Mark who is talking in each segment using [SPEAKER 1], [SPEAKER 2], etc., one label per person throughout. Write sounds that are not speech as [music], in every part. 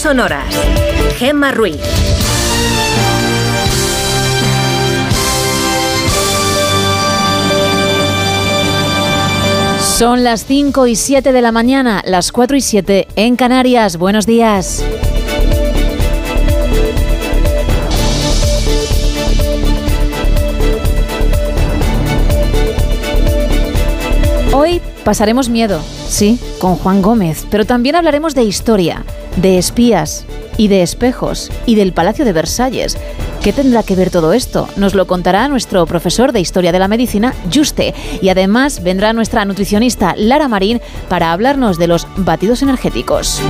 [SPEAKER 1] sonoras. Gemma Ruiz.
[SPEAKER 2] Son las 5 y 7 de la mañana, las 4 y 7 en Canarias. Buenos días. Hoy pasaremos miedo, sí, con Juan Gómez, pero también hablaremos de historia, de espías y de espejos y del Palacio de Versalles. ¿Qué tendrá que ver todo esto? Nos lo contará nuestro profesor de Historia de la Medicina, Juste, y además vendrá nuestra nutricionista Lara Marín para hablarnos de los batidos energéticos.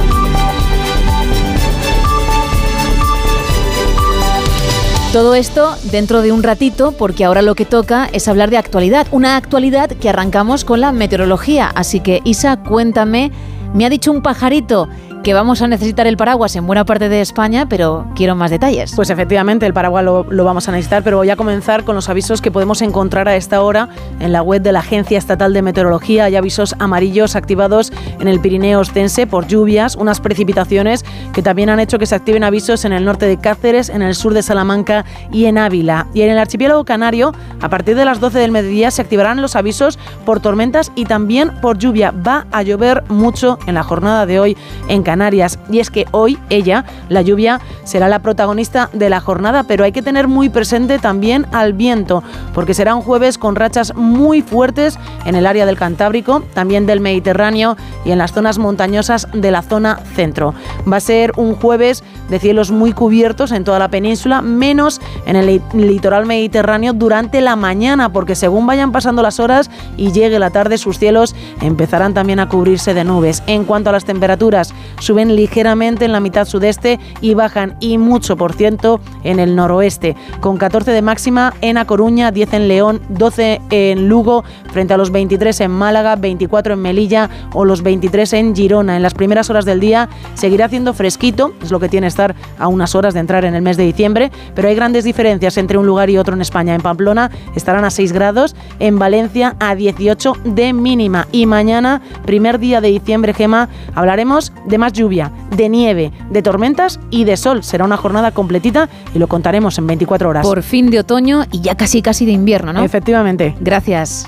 [SPEAKER 2] Todo esto dentro de un ratito, porque ahora lo que toca es hablar de actualidad, una actualidad que arrancamos con la meteorología. Así que, Isa, cuéntame, me ha dicho un pajarito que vamos a necesitar el paraguas en buena parte de España, pero quiero más detalles.
[SPEAKER 3] Pues efectivamente, el paraguas lo, vamos a necesitar, pero voy a comenzar con los avisos que podemos encontrar a esta hora en la web de la Agencia Estatal de Meteorología. Hay avisos amarillos activados en el Pirineo Ostense por lluvias, unas precipitaciones que también han hecho que se activen avisos en el norte de Cáceres, en el sur de Salamanca y en Ávila. Y en el archipiélago canario, a partir de las 12 del mediodía, se activarán los avisos por tormentas y también por lluvia. Va a llover mucho en la jornada de hoy en Canarias. Y es que hoy ella, la lluvia, será la protagonista de la jornada, pero hay que tener muy presente también al viento, porque será un jueves con rachas muy fuertes en el área del Cantábrico, también del Mediterráneo y en las zonas montañosas de la zona centro. Va a ser un jueves de cielos muy cubiertos en toda la península, menos en el litoral mediterráneo durante la mañana, porque según vayan pasando las horas y llegue la tarde, sus cielos empezarán también a cubrirse de nubes. En cuanto a las temperaturas, suben ligeramente en la mitad sudeste y bajan y mucho por ciento en el noroeste, con 14 de máxima en A Coruña, 10 en León, 12 en Lugo, frente a los 23 en Málaga, 24 en Melilla o los 23 en Girona. En las primeras horas del día seguirá haciendo fresquito, es lo que tiene estar a unas horas de entrar en el mes de diciembre, pero hay grandes diferencias entre un lugar y otro en España. En Pamplona estarán a 6 grados, en Valencia a 18 de mínima y mañana, primer día de diciembre, Gema, hablaremos de más lluvia, de nieve, de tormentas y de sol. Será una jornada completita y lo contaremos en 24 horas.
[SPEAKER 2] Por fin de otoño y ya casi casi de invierno, ¿no?
[SPEAKER 3] Efectivamente.
[SPEAKER 2] Gracias.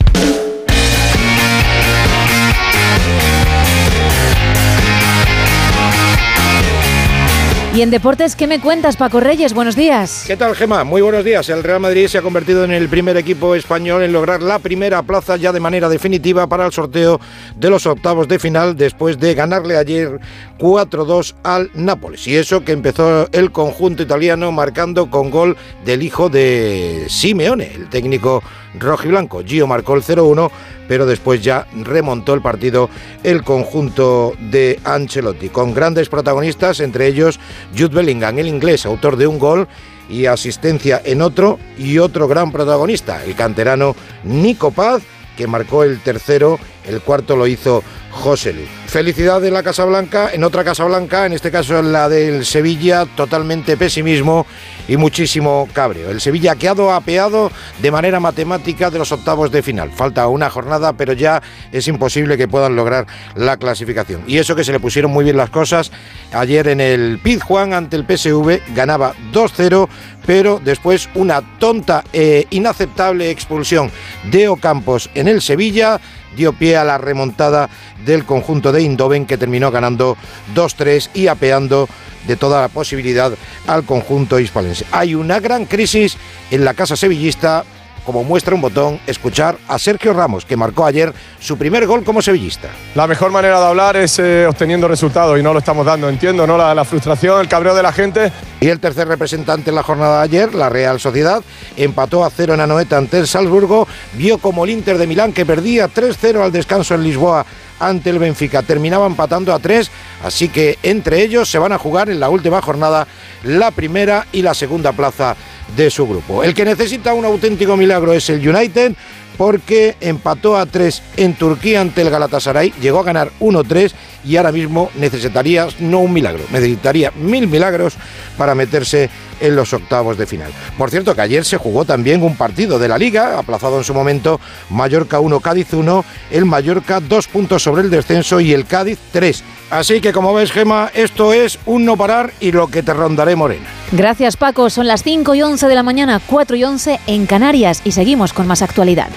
[SPEAKER 2] Y en deportes, ¿qué me cuentas, Paco Reyes? Buenos días.
[SPEAKER 4] ¿Qué tal, Gema? Muy buenos días. El Real Madrid se ha convertido en el primer equipo español en lograr la primera plaza ya de manera definitiva para el sorteo de los octavos de final después de ganarle ayer 4-2 al Nápoles. Y eso que empezó el conjunto italiano marcando con gol del hijo de Simeone, el técnico rojiblanco. Gio marcó el 0-1 pero después ya remontó el partido el conjunto de Ancelotti, con grandes protagonistas, entre ellos Jude Bellingham, el inglés, autor de un gol y asistencia en otro, y otro gran protagonista, el canterano Nico Paz, que marcó el tercero, el cuarto lo hizo José Luis. Felicidad de la Casa Blanca, en otra Casa Blanca, en este caso la del Sevilla, totalmente pesimismo y muchísimo cabreo. El Sevilla quedado apeado de manera matemática de los octavos de final. Falta una jornada, pero ya es imposible que puedan lograr la clasificación. Y eso que se le pusieron muy bien las cosas. Ayer en el Pizjuán ante el PSV ganaba 2-0, pero después una tonta e inaceptable expulsión de Ocampos en el Sevilla dio pie a la remontada del conjunto de Indoven que terminó ganando 2-3 y apeando de toda la posibilidad al conjunto hispalense. Hay una gran crisis en la casa sevillista como muestra un botón, escuchar a Sergio Ramos, que marcó ayer su primer gol como sevillista.
[SPEAKER 5] La mejor manera de hablar es eh, obteniendo resultados y no lo estamos dando, entiendo, ¿no? La, la, frustración, el cabreo de la gente.
[SPEAKER 4] Y el tercer representante en la jornada de ayer, la Real Sociedad, empató a cero en Anoeta ante el Salzburgo, vio como el Inter de Milán, que perdía 3-0 al descanso en Lisboa ante el Benfica, terminaba empatando a tres, así que entre ellos se van a jugar en la última jornada la primera y la segunda plaza de su grupo. El que necesita un auténtico milagro es el United porque empató a 3 en Turquía ante el Galatasaray, llegó a ganar 1-3 y ahora mismo necesitaría no un milagro, necesitaría mil milagros para meterse en los octavos de final. Por cierto, que ayer se jugó también un partido de la Liga, aplazado en su momento, Mallorca 1, Cádiz 1, el Mallorca dos puntos sobre el descenso y el Cádiz 3. Así que como ves, Gema, esto es un no parar y lo que te rondaré morena.
[SPEAKER 2] Gracias, Paco. Son las 5 y 11 de la mañana, 4 y 11 en Canarias y seguimos con más actualidad.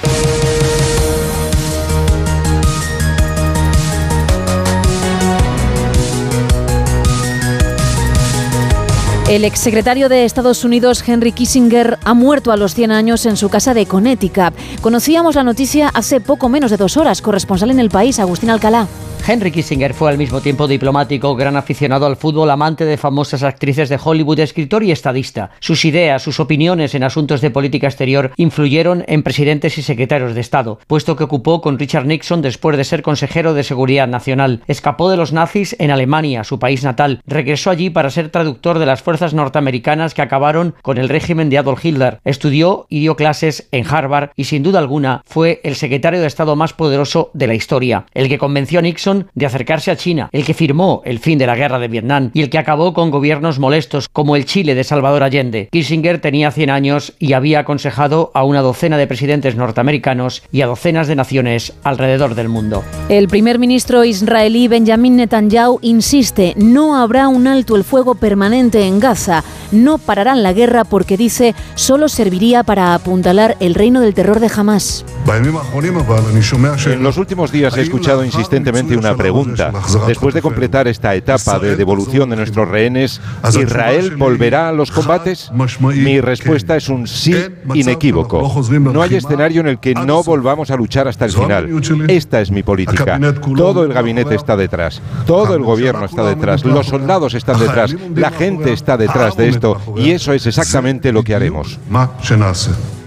[SPEAKER 2] El exsecretario de Estados Unidos, Henry Kissinger, ha muerto a los 100 años en su casa de Connecticut. Conocíamos la noticia hace poco menos de dos horas. Corresponsal en el país, Agustín Alcalá.
[SPEAKER 6] Henry Kissinger fue al mismo tiempo diplomático, gran aficionado al fútbol, amante de famosas actrices de Hollywood, escritor y estadista. Sus ideas, sus opiniones en asuntos de política exterior influyeron en presidentes y secretarios de Estado, puesto que ocupó con Richard Nixon después de ser consejero de Seguridad Nacional. Escapó de los nazis en Alemania, su país natal. Regresó allí para ser traductor de las fuerzas norteamericanas que acabaron con el régimen de Adolf Hitler. Estudió y dio clases en Harvard y sin duda alguna fue el secretario de Estado más poderoso de la historia, el que convenció a Nixon de acercarse a China, el que firmó el fin de la guerra de Vietnam y el que acabó con gobiernos molestos como el Chile de Salvador Allende. Kissinger tenía 100 años y había aconsejado a una docena de presidentes norteamericanos y a docenas de naciones alrededor del mundo.
[SPEAKER 2] El primer ministro israelí Benjamin Netanyahu insiste, no habrá un alto el fuego permanente en Gaza, no pararán la guerra porque dice solo serviría para apuntalar el reino del terror de Hamas.
[SPEAKER 7] En los últimos días he escuchado insistentemente una pregunta. Después de completar esta etapa de devolución de nuestros rehenes, ¿Israel volverá a los combates? Mi respuesta es un sí inequívoco. No hay escenario en el que no volvamos a luchar hasta el final. Esta es mi política. Todo el gabinete está detrás. Todo el gobierno está detrás. Los soldados están detrás. La gente está detrás de esto. Y eso es exactamente lo que haremos.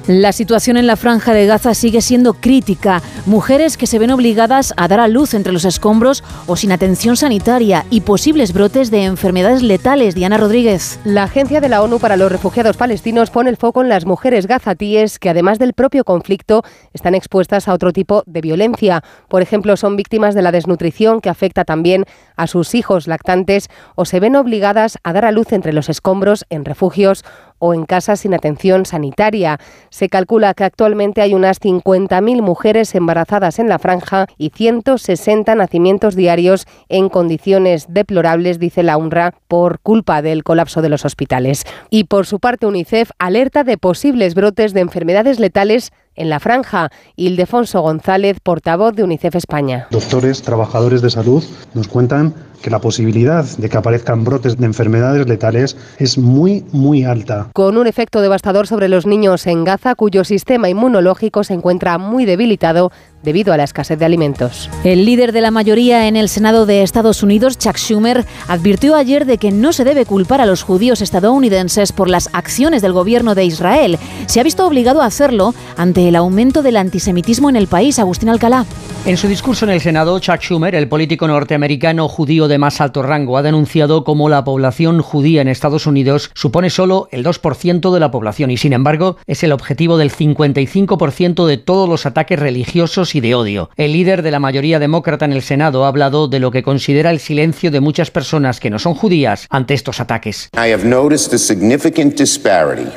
[SPEAKER 2] La situación en la franja de Gaza sigue siendo crítica. Mujeres que se ven obligadas a dar a luz entre los escombros o sin atención sanitaria y posibles brotes de enfermedades letales. Diana Rodríguez.
[SPEAKER 8] La Agencia de la ONU para los Refugiados Palestinos pone el foco en las mujeres gazatíes que, además del propio conflicto, están expuestas a otro tipo de violencia. Por ejemplo, son víctimas de la desnutrición que afecta también a sus hijos lactantes o se ven obligadas a dar a luz entre los escombros en refugios o en casas sin atención sanitaria. Se calcula que actualmente hay unas 50.000 mujeres embarazadas en la franja y 160 nacimientos diarios en condiciones deplorables, dice la UNRWA, por culpa del colapso de los hospitales. Y por su parte, UNICEF alerta de posibles brotes de enfermedades letales en la franja. Ildefonso González, portavoz de UNICEF España.
[SPEAKER 9] Doctores, trabajadores de salud nos cuentan que la posibilidad de que aparezcan brotes de enfermedades letales es muy, muy alta.
[SPEAKER 8] Con un efecto devastador sobre los niños en Gaza, cuyo sistema inmunológico se encuentra muy debilitado debido a la escasez de alimentos.
[SPEAKER 2] El líder de la mayoría en el Senado de Estados Unidos, Chuck Schumer, advirtió ayer de que no se debe culpar a los judíos estadounidenses por las acciones del gobierno de Israel. Se ha visto obligado a hacerlo ante el aumento del antisemitismo en el país. Agustín Alcalá.
[SPEAKER 6] En su discurso en el Senado, Chuck Schumer, el político norteamericano judío de más alto rango, ha denunciado cómo la población judía en Estados Unidos supone solo el 2% de la población y, sin embargo, es el objetivo del 55% de todos los ataques religiosos y de odio. El líder de la mayoría demócrata en el Senado ha hablado de lo que considera el silencio de muchas personas que no son judías ante estos ataques.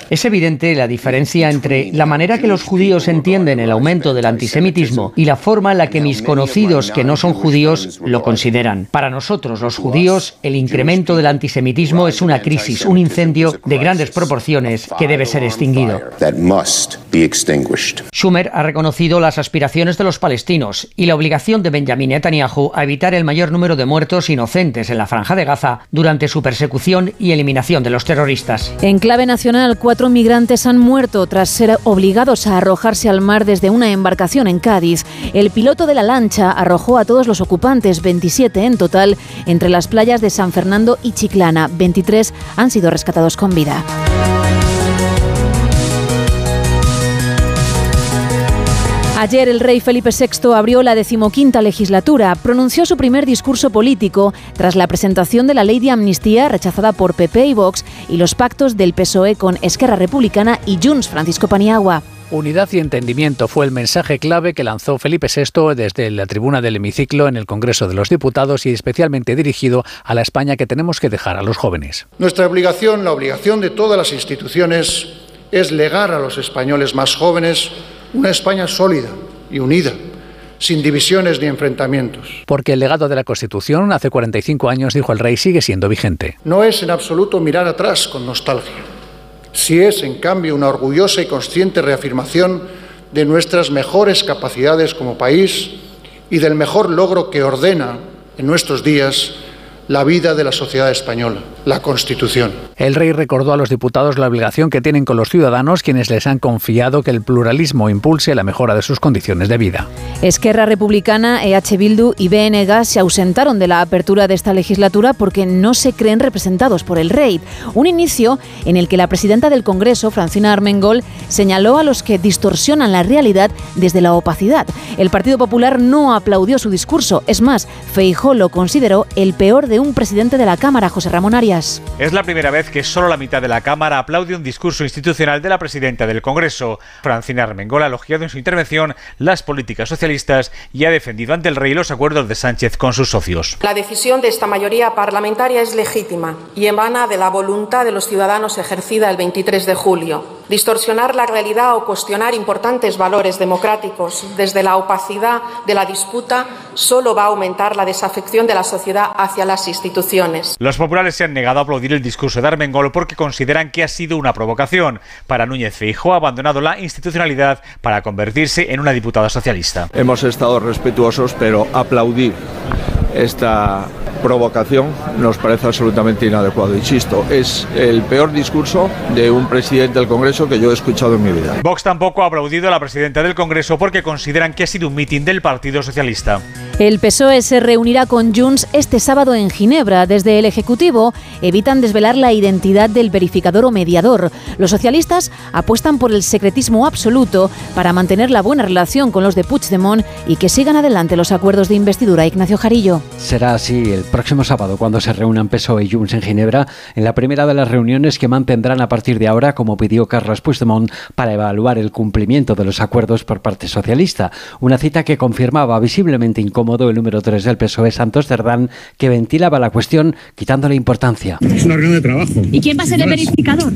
[SPEAKER 6] Es evidente la diferencia entre la manera que los judíos entienden el aumento del antisemitismo y la forma en la que mis conocidos que no son judíos lo consideran. Para nosotros, los judíos, el incremento del antisemitismo es una crisis, un incendio de grandes proporciones que debe ser extinguido. Schumer ha reconocido las aspiraciones de los palestinos y la obligación de Benjamin Netanyahu a evitar el mayor número de muertos inocentes en la franja de Gaza durante su persecución y eliminación de los terroristas.
[SPEAKER 2] En clave nacional, cuatro migrantes han muerto tras ser obligados a arrojarse al mar desde una embarcación en Cádiz. El piloto de la lancha arrojó a todos los ocupantes, 27 en total, entre las playas de San Fernando y Chiclana. 23 han sido rescatados con vida. Ayer el rey Felipe VI abrió la decimoquinta legislatura, pronunció su primer discurso político tras la presentación de la ley de amnistía rechazada por PP y Vox y los pactos del PSOE con Esquerra Republicana y Junts Francisco Paniagua.
[SPEAKER 10] Unidad y entendimiento fue el mensaje clave que lanzó Felipe VI desde la tribuna del hemiciclo en el Congreso de los Diputados y especialmente dirigido a la España que tenemos que dejar a los jóvenes.
[SPEAKER 11] Nuestra obligación, la obligación de todas las instituciones, es legar a los españoles más jóvenes una España sólida y unida sin divisiones ni enfrentamientos.
[SPEAKER 10] Porque el legado de la Constitución hace 45 años, dijo el rey, sigue siendo vigente.
[SPEAKER 11] No es en absoluto mirar atrás con nostalgia si es, en cambio, una orgullosa y consciente reafirmación de nuestras mejores capacidades como país y del mejor logro que ordena en nuestros días la vida de la sociedad española, la Constitución.
[SPEAKER 10] El rey recordó a los diputados la obligación que tienen con los ciudadanos quienes les han confiado que el pluralismo impulse la mejora de sus condiciones de vida.
[SPEAKER 2] Esquerra Republicana, EH Bildu y BNG se ausentaron de la apertura de esta legislatura porque no se creen representados por el rey. Un inicio en el que la presidenta del Congreso, Francina Armengol, señaló a los que distorsionan la realidad desde la opacidad. El Partido Popular no aplaudió su discurso. Es más, Feijó lo consideró el peor de un presidente de la Cámara, José Ramón Arias.
[SPEAKER 12] Es la primera vez que solo la mitad de la Cámara aplaude un discurso institucional de la presidenta del Congreso. Francina Armengol ha elogiado en su intervención las políticas socialistas y ha defendido ante el rey los acuerdos de Sánchez con sus socios.
[SPEAKER 13] La decisión de esta mayoría parlamentaria es legítima y emana de la voluntad de los ciudadanos ejercida el 23 de julio. Distorsionar la realidad o cuestionar importantes valores democráticos desde la opacidad de la disputa solo va a aumentar la desafección de la sociedad hacia las instituciones.
[SPEAKER 12] Los populares se han negado a aplaudir el discurso de Armengol porque consideran que ha sido una provocación. Para Núñez Feijóo ha abandonado la institucionalidad para convertirse en una diputada socialista.
[SPEAKER 14] Hemos estado respetuosos, pero aplaudir esta provocación nos parece absolutamente inadecuado. Insisto, es el peor discurso de un presidente del Congreso que yo he escuchado en mi vida.
[SPEAKER 12] Vox tampoco ha aplaudido a la presidenta del Congreso porque consideran que ha sido un mitin del Partido Socialista.
[SPEAKER 2] El PSOE se reunirá con Junts este sábado en Ginebra. Desde el Ejecutivo evitan desvelar la identidad del verificador o mediador. Los socialistas apuestan por el secretismo absoluto para mantener la buena relación con los de Puigdemont y que sigan adelante los acuerdos de investidura. Ignacio Jarillo.
[SPEAKER 15] Será así el próximo sábado cuando se reúnan PSOE y Junts en Ginebra, en la primera de las reuniones que mantendrán a partir de ahora, como pidió Carlos Puigdemont, para evaluar el cumplimiento de los acuerdos por parte socialista. Una cita que confirmaba visiblemente incómodo el número 3 del PSOE, Santos Cerdán, que ventilaba la cuestión quitándole importancia.
[SPEAKER 16] Es una reunión de trabajo.
[SPEAKER 17] ¿Y quién va a ser el verificador?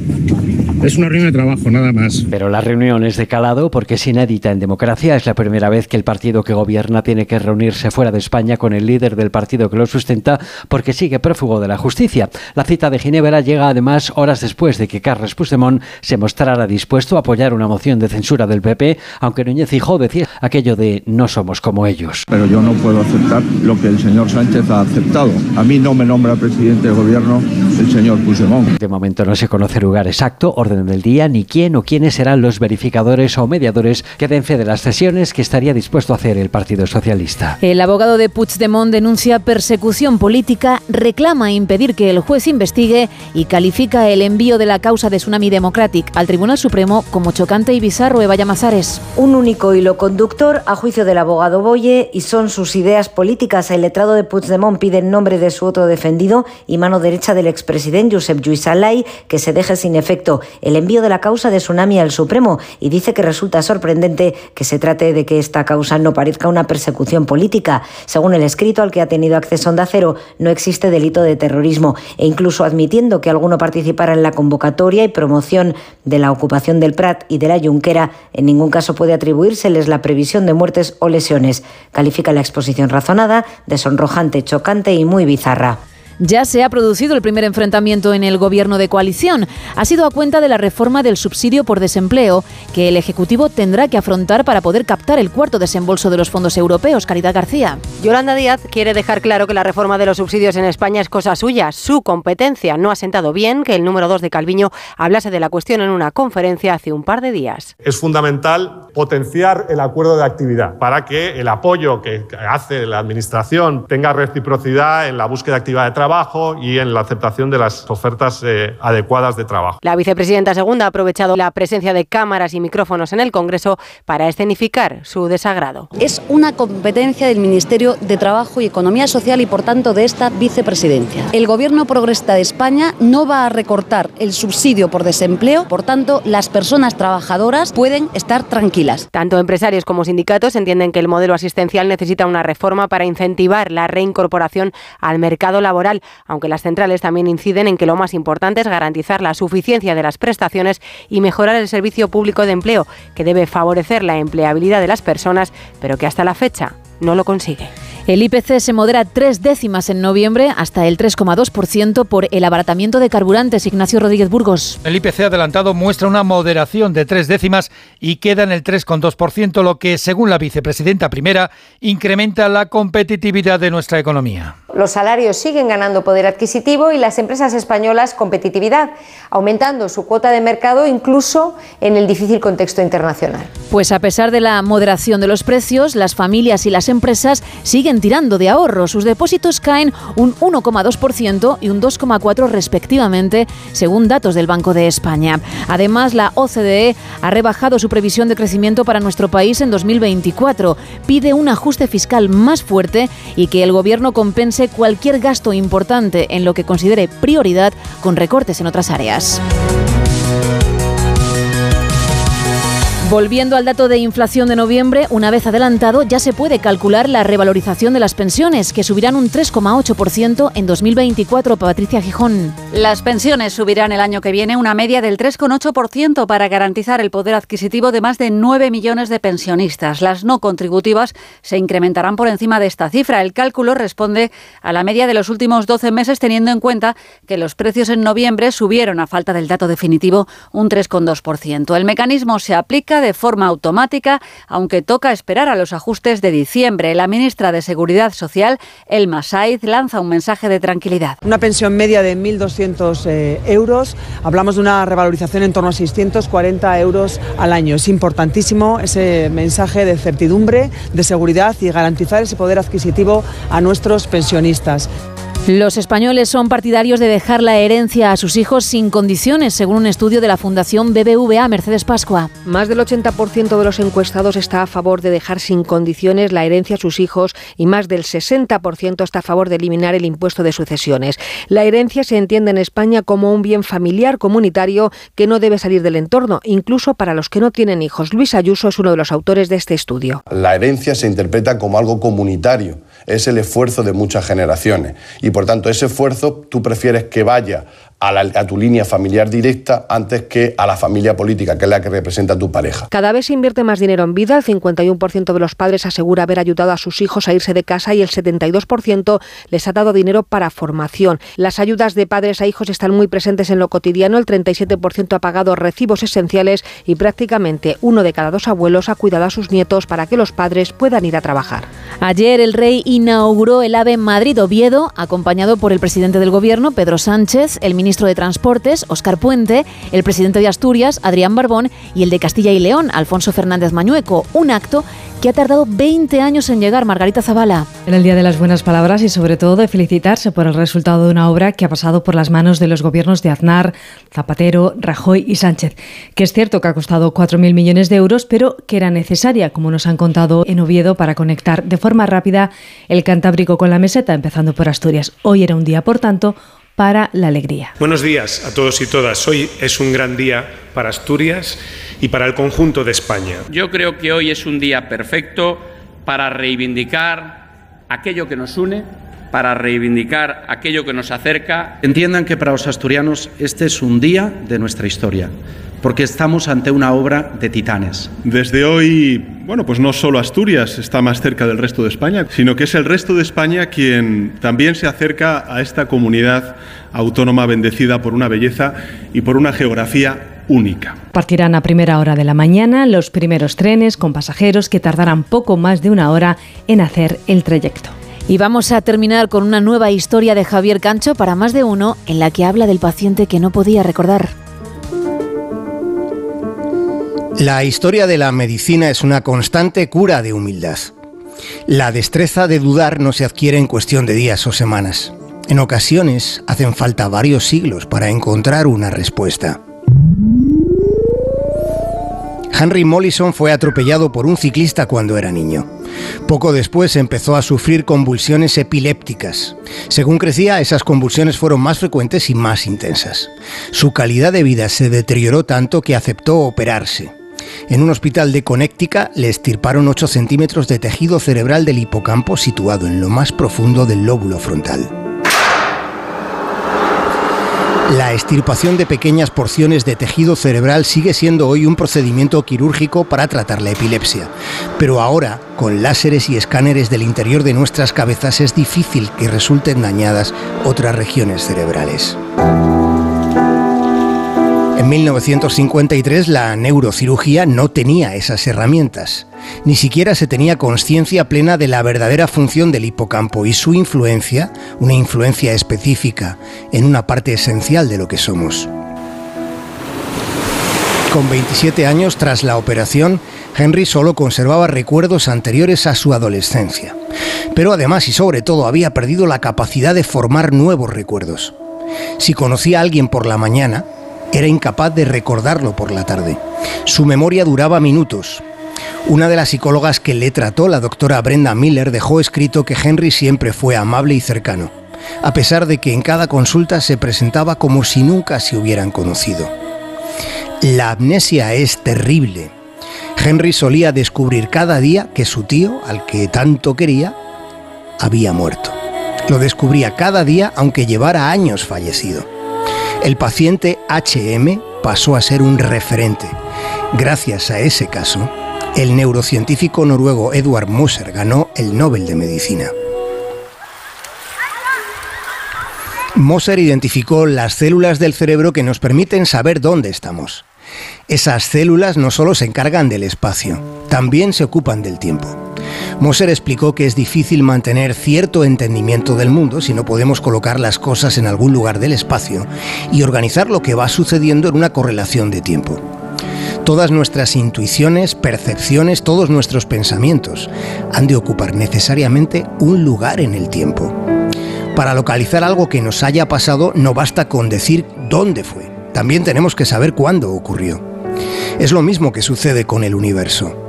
[SPEAKER 16] Es una reunión de trabajo, nada más.
[SPEAKER 15] Pero la reunión es de calado porque es inédita en democracia. Es la primera vez que el partido que gobierna tiene que reunirse fuera de España con el líder del partido que lo sustenta porque sigue prófugo de la justicia. La cita de Ginebra llega además horas después de que Carles Puigdemont se mostrara dispuesto a apoyar una moción de censura del PP, aunque Núñez Fijó decía aquello de no somos como ellos.
[SPEAKER 14] Pero yo no puedo aceptar lo que el señor Sánchez ha aceptado. A mí no me nombra presidente de gobierno el señor Puigdemont.
[SPEAKER 15] De momento no se conoce lugar exacto, orden del día, ni quién o quiénes serán los verificadores o mediadores que den fe de las sesiones que estaría dispuesto a hacer el Partido Socialista.
[SPEAKER 2] El abogado de Puigdemont denuncia persecución política, reclama impedir que el juez investigue y califica el envío de la causa de Tsunami Democratic al Tribunal Supremo como chocante y bizarro. Eva Llamazares.
[SPEAKER 18] Un único hilo conductor a juicio del abogado Boye y son sus ideas políticas. El letrado de Puigdemont pide en nombre de su otro defendido y mano derecha del expresidente Josep Lluís Alay que se deje sin efecto el envío de la causa de Tsunami al Supremo y dice que resulta sorprendente que se trate de que esta causa no parezca una persecución política. Según el escrito al que ha tenido acceso Onda Cero, no existe delito de terrorismo e incluso admitiendo que alguno participara en la convocatoria y promoción de la ocupación del Prat y de la Junquera, en ningún caso puede atribuírseles la previsión de muertes o lesiones. Califica la exposición razonada de sonrojante, chocante y muy bizarra.
[SPEAKER 2] Ya se ha producido el primer enfrentamiento en el gobierno de coalición. Ha sido a cuenta de la reforma del subsidio por desempleo que el Ejecutivo tendrá que afrontar para poder captar el cuarto desembolso de los fondos europeos. Caridad García.
[SPEAKER 19] Yolanda Díaz quiere dejar claro que la reforma de los subsidios en España es cosa suya, su competencia. No ha sentado bien que el número 2 de Calviño hablase de la cuestión en una conferencia hace un par de días.
[SPEAKER 20] Es fundamental potenciar el acuerdo de actividad para que el apoyo que hace la Administración tenga reciprocidad en la búsqueda activa de trabajo trabajo y en la aceptación de las ofertas eh, adecuadas de trabajo.
[SPEAKER 21] La vicepresidenta segunda ha aprovechado la presencia de cámaras y micrófonos en el Congreso para escenificar su desagrado.
[SPEAKER 22] Es una competencia del Ministerio de Trabajo y Economía Social y por tanto de esta vicepresidencia. El Gobierno progresista de España no va a recortar el subsidio por desempleo, por tanto las personas trabajadoras pueden estar tranquilas.
[SPEAKER 21] Tanto empresarios como sindicatos entienden que el modelo asistencial necesita una reforma para incentivar la reincorporación al mercado laboral, aunque las centrales también inciden en que lo más importante es garantizar la suficiencia de las prestaciones y mejorar el servicio público de empleo, que debe favorecer la empleabilidad de las personas, pero que hasta la fecha no lo consigue.
[SPEAKER 2] El IPC se modera tres décimas en noviembre hasta el 3,2% por el abaratamiento de carburantes. Ignacio Rodríguez Burgos.
[SPEAKER 12] El IPC adelantado muestra una moderación de tres décimas y queda en el 3,2%, lo que, según la vicepresidenta primera, incrementa la competitividad de nuestra economía.
[SPEAKER 23] Los salarios siguen ganando poder adquisitivo y las empresas españolas competitividad, aumentando su cuota de mercado incluso en el difícil contexto internacional.
[SPEAKER 2] Pues a pesar de la moderación de los precios, las familias y las empresas siguen tirando de ahorro. Sus depósitos caen un 1,2% y un 2,4% respectivamente, según datos del Banco de España. Además, la OCDE ha rebajado su previsión de crecimiento para nuestro país en 2024. Pide un ajuste fiscal más fuerte y que el gobierno compense cualquier gasto importante en lo que considere prioridad con recortes en otras áreas. Volviendo al dato de inflación de noviembre, una vez adelantado, ya se puede calcular la revalorización de las pensiones, que subirán un 3,8% en 2024. Patricia Gijón.
[SPEAKER 24] Las pensiones subirán el año que viene una media del 3,8% para garantizar el poder adquisitivo de más de 9 millones de pensionistas. Las no contributivas se incrementarán por encima de esta cifra. El cálculo responde a la media de los últimos 12 meses, teniendo en cuenta que los precios en noviembre subieron, a falta del dato definitivo, un 3,2%. El mecanismo se aplica de forma automática, aunque toca esperar a los ajustes de diciembre. La ministra de Seguridad Social, Elma Saiz, lanza un mensaje de tranquilidad.
[SPEAKER 25] Una pensión media de 1.200 eh, euros. Hablamos de una revalorización en torno a 640 euros al año. Es importantísimo ese mensaje de certidumbre, de seguridad y garantizar ese poder adquisitivo a nuestros pensionistas.
[SPEAKER 2] Los españoles son partidarios de dejar la herencia a sus hijos sin condiciones, según un estudio de la Fundación BBVA Mercedes Pascua.
[SPEAKER 21] Más del 80% de los encuestados está a favor de dejar sin condiciones la herencia a sus hijos y más del 60% está a favor de eliminar el impuesto de sucesiones. La herencia se entiende en España como un bien familiar comunitario que no debe salir del entorno, incluso para los que no tienen hijos. Luis Ayuso es uno de los autores de este estudio.
[SPEAKER 26] La herencia se interpreta como algo comunitario, es el esfuerzo de muchas generaciones. Y por tanto, ese esfuerzo tú prefieres que vaya a, tu línea familiar directa antes que a la familia política, que es la que representa a tu pareja.
[SPEAKER 21] Cada vez se invierte más dinero en vida. El 51% de los padres asegura haber ayudado a sus hijos a irse de casa y el 72% les ha dado dinero para formación. Las ayudas de padres a hijos están muy presentes en lo cotidiano. El 37% ha pagado recibos esenciales y prácticamente uno de cada dos abuelos ha cuidado a sus nietos para que los padres puedan ir a trabajar.
[SPEAKER 2] Ayer el rey inauguró el AVE Madrid-Oviedo, acompañado por el presidente del gobierno, Pedro Sánchez, el ministro de Transportes, Óscar Puente, el presidente de Asturias, Adrián Barbón, y el de Castilla y León, Alfonso Fernández Mañueco. Un acto que ha tardado 20 años en llegar, Margarita Zavala.
[SPEAKER 27] En el Día de las Buenas Palabras y sobre todo de felicitarse por el resultado de una obra que ha pasado por las manos de los gobiernos de Aznar, Zapatero, Rajoy y Sánchez, que es cierto que ha costado 4.000 millones de euros, pero que era necesaria, como nos han contado en Oviedo, para conectar de forma rápida el Cantábrico con la meseta, empezando por Asturias. Hoy era un día, por tanto, para la alegría.
[SPEAKER 28] Buenos días a todos y todas. Hoy es un gran día para Asturias y para el conjunto de España.
[SPEAKER 29] Yo creo que hoy es un día perfecto para reivindicar aquello que nos une, para reivindicar aquello que nos acerca.
[SPEAKER 30] Entiendan que para los asturianos este es un día de nuestra historia porque estamos ante una obra de titanes.
[SPEAKER 5] Desde hoy, bueno, pues no solo Asturias está más cerca del resto de España, sino que es el resto de España quien también se acerca a esta comunidad autónoma bendecida por una belleza y por una geografía única.
[SPEAKER 27] Partirán a primera hora de la mañana los primeros trenes con pasajeros que tardarán poco más de una hora en hacer el trayecto.
[SPEAKER 2] Y vamos a terminar con una nueva historia de Javier Cancho para más de uno en la que habla del paciente que no podía recordar.
[SPEAKER 31] La historia de la medicina es una constante cura de humildad. La destreza de dudar no se adquiere en cuestión de días o semanas. En ocasiones hacen falta varios siglos para encontrar una respuesta. Henry Mollison fue atropellado por un ciclista cuando era niño. Poco después empezó a sufrir convulsiones epilépticas. Según crecía, esas convulsiones fueron más frecuentes y más intensas. Su calidad de vida se deterioró tanto que aceptó operarse. En un hospital de Connecticut le estirparon 8 centímetros de tejido cerebral del hipocampo situado en lo más profundo del lóbulo frontal. La extirpación de pequeñas porciones de tejido cerebral sigue siendo hoy un procedimiento quirúrgico para tratar la epilepsia, pero ahora, con láseres y escáneres del interior de nuestras cabezas, es difícil que resulten dañadas otras regiones cerebrales. En 1953 la neurocirugía no tenía esas herramientas. Ni siquiera se tenía conciencia plena de la verdadera función del hipocampo y su influencia, una influencia específica, en una parte esencial de lo que somos. Con 27 años tras la operación, Henry solo conservaba recuerdos anteriores a su adolescencia. Pero además y sobre todo había perdido la capacidad de formar nuevos recuerdos. Si conocía a alguien por la mañana, era incapaz de recordarlo por la tarde. Su memoria duraba minutos. Una de las psicólogas que le trató, la doctora Brenda Miller, dejó escrito que Henry siempre fue amable y cercano, a pesar de que en cada consulta se presentaba como si nunca se hubieran conocido. La amnesia es terrible. Henry solía descubrir cada día que su tío, al que tanto quería, había muerto. Lo descubría cada día aunque llevara años fallecido el paciente HM pasó a ser un referente. Gracias a ese caso, el neurocientífico noruego Edward Moser ganó el Nobel de Medicina. Moser identificó las células del cerebro que nos permiten saber dónde estamos. Esas células no solo se encargan del espacio, también se ocupan del tiempo. Moser explicó que es difícil mantener cierto entendimiento del mundo si no podemos colocar las cosas en algún lugar del espacio y organizar lo que va sucediendo en una correlación de tiempo. Todas nuestras intuiciones, percepciones, todos nuestros pensamientos han de ocupar necesariamente un lugar en el tiempo. Para localizar algo que nos haya pasado no basta con decir dónde fue, también tenemos que saber cuándo ocurrió. Es lo mismo que sucede con el universo.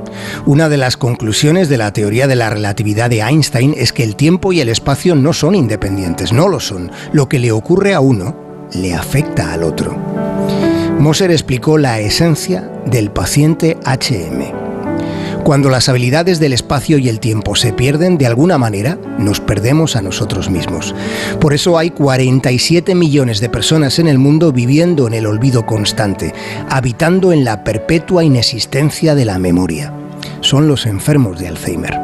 [SPEAKER 31] Una de las conclusiones de la teoría de la relatividad de Einstein es que el tiempo y el espacio no son independientes, no lo son. Lo que le ocurre a uno le afecta al otro. Moser explicó la esencia del paciente HM. Cuando las habilidades del espacio y el tiempo se pierden de alguna manera, nos perdemos a nosotros mismos. Por eso hay 47 millones de personas en el mundo viviendo en el olvido constante, habitando en la perpetua inexistencia de la memoria son los enfermos de Alzheimer.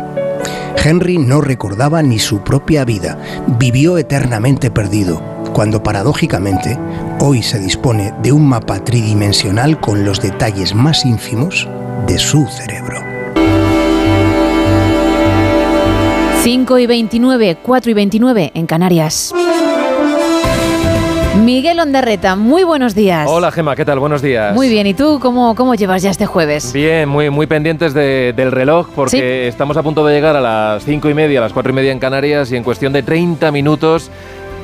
[SPEAKER 31] Henry no recordaba ni su propia vida, vivió eternamente perdido, cuando paradójicamente hoy se dispone de un mapa tridimensional con los detalles más ínfimos de su cerebro.
[SPEAKER 2] 5 y 29, 4 y 29 en Canarias. Miguel Ondarreta, muy buenos días.
[SPEAKER 32] Hola Gema, ¿qué tal? Buenos días.
[SPEAKER 2] Muy bien, ¿y tú cómo, cómo llevas ya este jueves?
[SPEAKER 32] Bien, muy, muy pendientes del reloj porque estamos a punto de llegar a las cinco y media, a las cuatro y media en Canarias y en cuestión de 30 minutos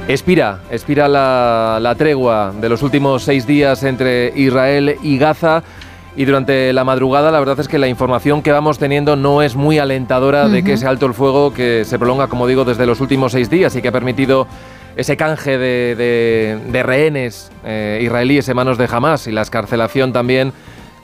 [SPEAKER 32] expira, expira la, la tregua de los últimos seis días entre Israel y Gaza. Y durante la madrugada la verdad es que la información que vamos teniendo no es muy alentadora de que ese alto el fuego que se prolonga, como digo, desde los últimos seis días y que ha permitido ese canje de, rehenes eh, israelíes en manos de Hamas y la escarcelación también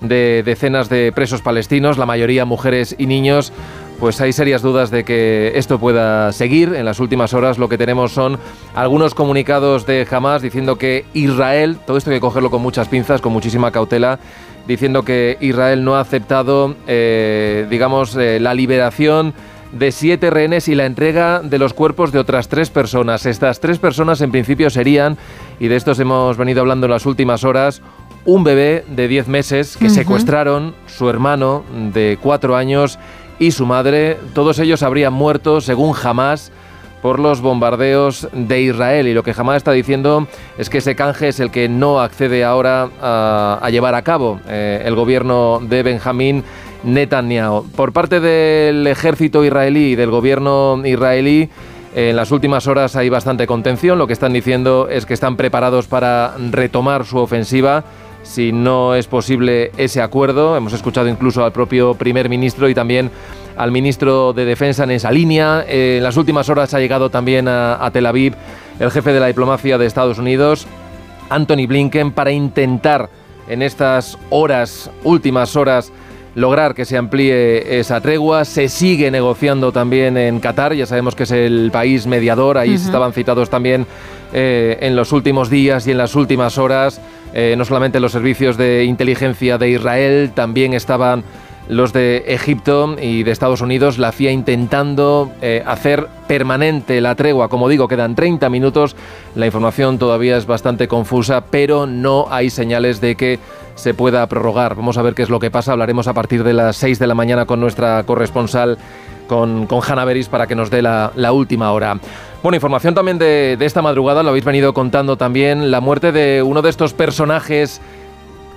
[SPEAKER 32] de decenas de presos palestinos, la mayoría mujeres y niños, pues hay serias dudas de que esto pueda seguir. En las últimas horas lo que tenemos son algunos comunicados de Hamas diciendo que Israel, todo esto hay que cogerlo con muchas pinzas, con muchísima cautela, diciendo que Israel no ha aceptado, eh, digamos, eh, la liberación de siete rehenes y la entrega de los cuerpos de otras tres personas. Estas tres personas en principio serían, y de estos hemos venido hablando en las últimas horas, un bebé de 10 meses que secuestraron, su hermano de 4 años y su madre. Todos ellos habrían muerto, según Hamas, por los bombardeos de Israel. Y lo que Hamas está diciendo es que ese canje es el que no accede ahora a, llevar a cabo eh, el gobierno de Benjamín Netanyahu. Por parte del ejército israelí y del gobierno israelí, En las últimas horas hay bastante contención. Lo que están diciendo es que están preparados para retomar su ofensiva si no es posible ese acuerdo. Hemos escuchado incluso al propio primer ministro y también al ministro de Defensa en esa línea. Eh, en las últimas horas ha llegado también a, Tel Aviv el jefe de la diplomacia de Estados Unidos, Anthony Blinken, para intentar en estas horas, últimas horas, lograr que se amplíe esa tregua. Se sigue negociando también en Qatar, ya sabemos que es el país mediador, ahí estaban citados también eh, en los últimos días y en las últimas horas. Eh, no solamente los servicios de inteligencia de Israel, también estaban los de Egipto y de Estados Unidos, la CIA intentando eh, hacer permanente la tregua. Como digo, quedan 30 minutos, la información todavía es bastante confusa, pero no hay señales de que se pueda prorrogar. Vamos a ver qué es lo que pasa. Hablaremos a partir de las 6 de la mañana con nuestra corresponsal, con, con Beris, para que nos dé la, última hora. Bueno, información también de, esta madrugada, lo habéis venido contando también, la muerte de uno de estos personajes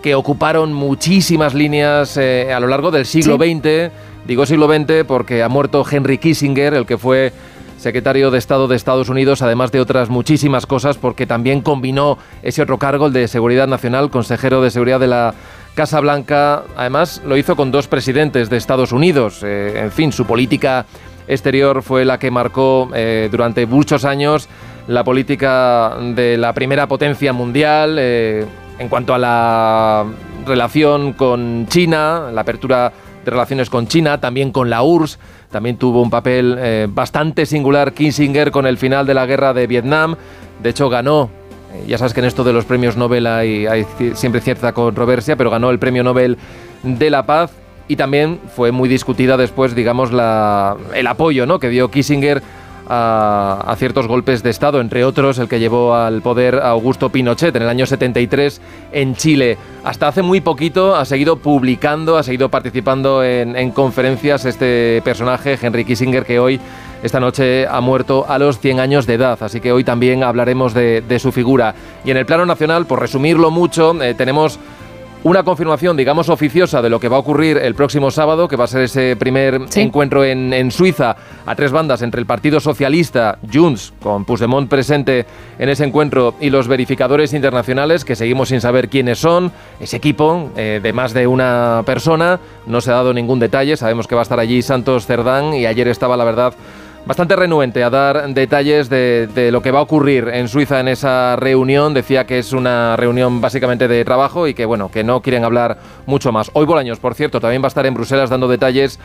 [SPEAKER 32] que ocuparon muchísimas líneas eh, a lo largo del siglo XX. Digo siglo XX porque ha muerto Henry Kissinger, el que fue secretario de Estado de Estados Unidos, además de otras muchísimas cosas, porque también combinó ese otro cargo, el de Seguridad Nacional, consejero de Seguridad de la Casa Blanca. Además, lo hizo con dos presidentes de Estados Unidos. Eh, en fin, su política exterior fue la que marcó eh, durante muchos años la política de la primera potencia mundial eh, en cuanto a la relación con China, la apertura de relaciones con China, también con la URSS también tuvo un papel eh, bastante singular Kissinger con el final de la guerra de Vietnam. De hecho, ganó eh, ya sabes que en esto de los premios Nobel hay, hay, siempre cierta controversia, pero ganó el premio Nobel de la Paz y también fue muy discutida después, digamos, la, el apoyo ¿no? que dio Kissinger a, ciertos golpes de Estado, entre otros el que llevó al poder a Augusto Pinochet en el año 73 en Chile. Hasta hace muy poquito ha seguido publicando, ha seguido participando en, conferencias este personaje, Henry Kissinger, que hoy esta noche ha muerto a los 100 años de edad, así que hoy también hablaremos de, su figura. Y en el plano nacional, por resumirlo mucho, eh, tenemos una confirmación, digamos, oficiosa de lo que va a ocurrir el próximo sábado, que va a ser ese primer encuentro en, Suiza a tres bandas entre el Partido Socialista, Junts, con Puigdemont presente en ese encuentro, y los verificadores internacionales, que seguimos sin saber quiénes son. Ese equipo eh, de más de una persona, no se ha dado ningún detalle, sabemos que va a estar allí Santos Cerdán, y ayer estaba, la verdad, bastante renuente a dar detalles de, lo que va a ocurrir en Suiza en esa reunión. Decía que es una reunión básicamente de trabajo y que bueno, que no quieren hablar mucho más. Hoy Bolaños, por cierto, también va a estar en Bruselas dando detalles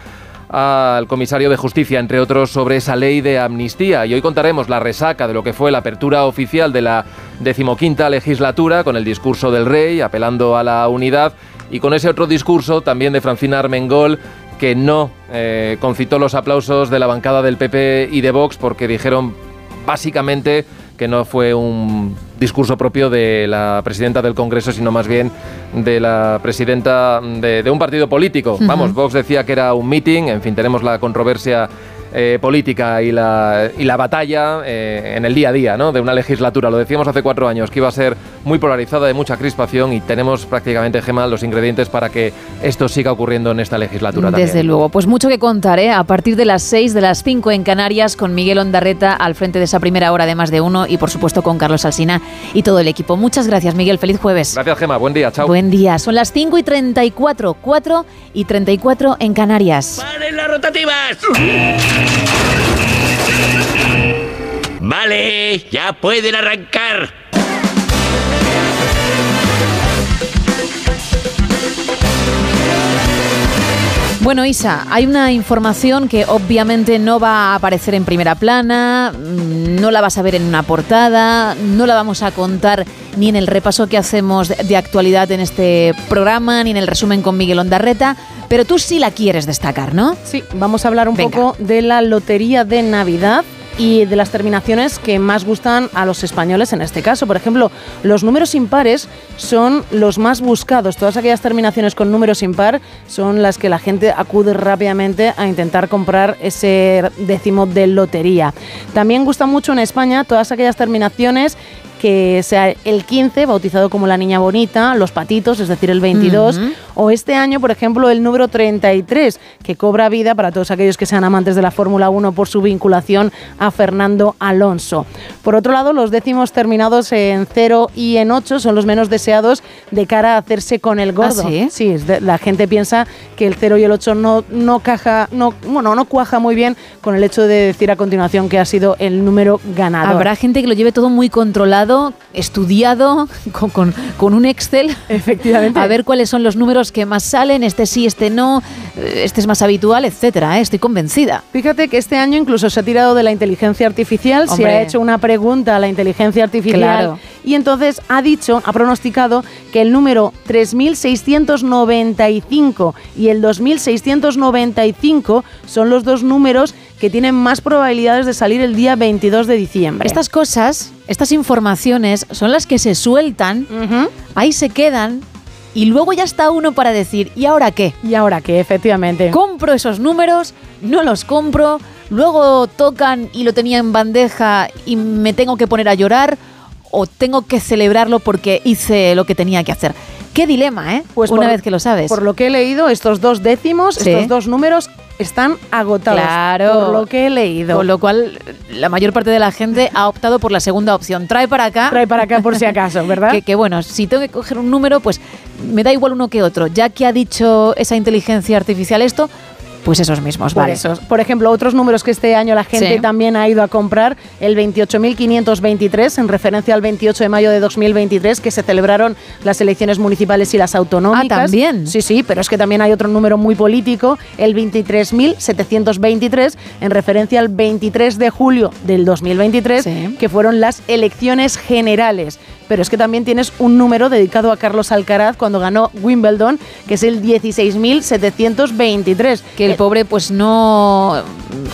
[SPEAKER 32] al comisario de justicia, entre otros, sobre esa ley de amnistía. Y hoy contaremos la resaca de lo que fue la apertura oficial de la decimoquinta legislatura, con el discurso del rey, apelando a la unidad, y con ese otro discurso también de Francina Armengol, que no eh, concitó los aplausos de la bancada del PP y de Vox porque dijeron básicamente que no fue un discurso propio de la presidenta del Congreso, sino más bien de la presidenta de, un partido político. Vamos, Vox decía que era un meeting, en fin, tenemos la controversia eh, política y la, y la batalla eh, en el día a día ¿no? de una legislatura. Lo decíamos hace cuatro años, que iba a ser muy polarizada, de mucha crispación y tenemos prácticamente, Gema, los ingredientes para que esto siga ocurriendo en esta legislatura.
[SPEAKER 2] Desde luego, pues mucho que contar, ¿eh? a partir de las seis, de las cinco en Canarias, con Miguel Ondarreta al frente de esa primera hora de más de uno y por supuesto con Carlos Alsina y todo el equipo. Muchas gracias, Miguel. Feliz jueves.
[SPEAKER 32] Gracias, Gema. Buen día. Chao.
[SPEAKER 2] Buen día. Son las 5 y 34, 4 y 34 en Canarias.
[SPEAKER 33] ¡Paren las rotativas! Vale, ya pueden arrancar.
[SPEAKER 2] Bueno, Isa, hay una información que obviamente no va a aparecer en primera plana, mm, no la vas a ver en una portada, no la vamos a contar ni en el repaso que hacemos de actualidad en este programa, ni en el resumen con Miguel Ondarreta, pero tú sí la quieres destacar, ¿no?
[SPEAKER 3] Sí, vamos a hablar un poco de la Lotería de Navidad y de las terminaciones que más gustan a los españoles en este caso. Por ejemplo, los números impares son los más buscados. Todas aquellas terminaciones con números impar son las que la gente acude rápidamente a intentar comprar ese décimo de lotería. También gusta mucho en España todas aquellas terminaciones que sea el 15, bautizado como la niña bonita, los patitos, es decir, el 22, o este año, por ejemplo, el número 33, que cobra vida para todos aquellos que sean amantes de la Fórmula 1 por su vinculación a Fernando Alonso. Por otro lado, los décimos terminados en 0 y en 8 son los menos deseados de cara a hacerse con el gordo.
[SPEAKER 2] ¿Ah,
[SPEAKER 3] sí, la gente piensa que el 0 y el 8 no, no, caja, no, bueno, no cuaja muy bien con el hecho de decir a continuación que ha sido el número ganador.
[SPEAKER 2] Habrá gente que lo lleve todo muy controlado, estudiado, con, con un Excel.
[SPEAKER 3] Efectivamente.
[SPEAKER 2] A ver cuáles son los números que más salen, este sí, este no, eh, este es más habitual, etcétera. ¿eh? Estoy convencida.
[SPEAKER 3] Fíjate que este año incluso se ha tirado de la inteligencia artificial, se ha hecho una pregunta a la inteligencia artificial y entonces ha dicho, ha pronosticado que el número 3695 y el 2695 son los dos números que tienen más probabilidades de salir el día 22 de diciembre.
[SPEAKER 2] Estas cosas, estas informaciones son las que se sueltan, ahí se quedan y luego ya está uno para decir, ¿y ahora qué?
[SPEAKER 3] ¿Y ahora qué? Efectivamente.
[SPEAKER 2] ¿Compro esos números? ¿No los compro? Luego tocan y lo tenía en bandeja y me tengo que poner a llorar o tengo que celebrarlo porque hice lo que tenía que hacer. Qué dilema, ¿eh? Pues una vez que lo sabes.
[SPEAKER 3] Por lo que he leído, estos dos décimos, estos dos números están agotados.
[SPEAKER 2] Claro.
[SPEAKER 3] Por lo que he leído.
[SPEAKER 2] Con lo cual, la mayor parte de la gente ha optado por la segunda opción. Trae para acá.
[SPEAKER 3] Trae para acá por si acaso, [laughs] ¿verdad?
[SPEAKER 2] que, bueno, si tengo que coger un número, pues me da igual uno que otro. Ya que ha dicho esa inteligencia artificial esto, pues esos mismos,
[SPEAKER 3] vale. Esos. Por ejemplo, otros números que este año la gente también ha ido a comprar, el 28.523, en referencia al 28 de mayo de 2023, que se celebraron las elecciones municipales y las autonómicas.
[SPEAKER 2] Ah, también.
[SPEAKER 3] Sí, sí, pero es que también hay otro número muy político, el 23.723, en referencia al 23 de julio del 2023, que fueron las elecciones generales pero es que también tienes un número dedicado a Carlos Alcaraz cuando ganó Wimbledon, que es el 16.723.
[SPEAKER 2] Que el pobre pues no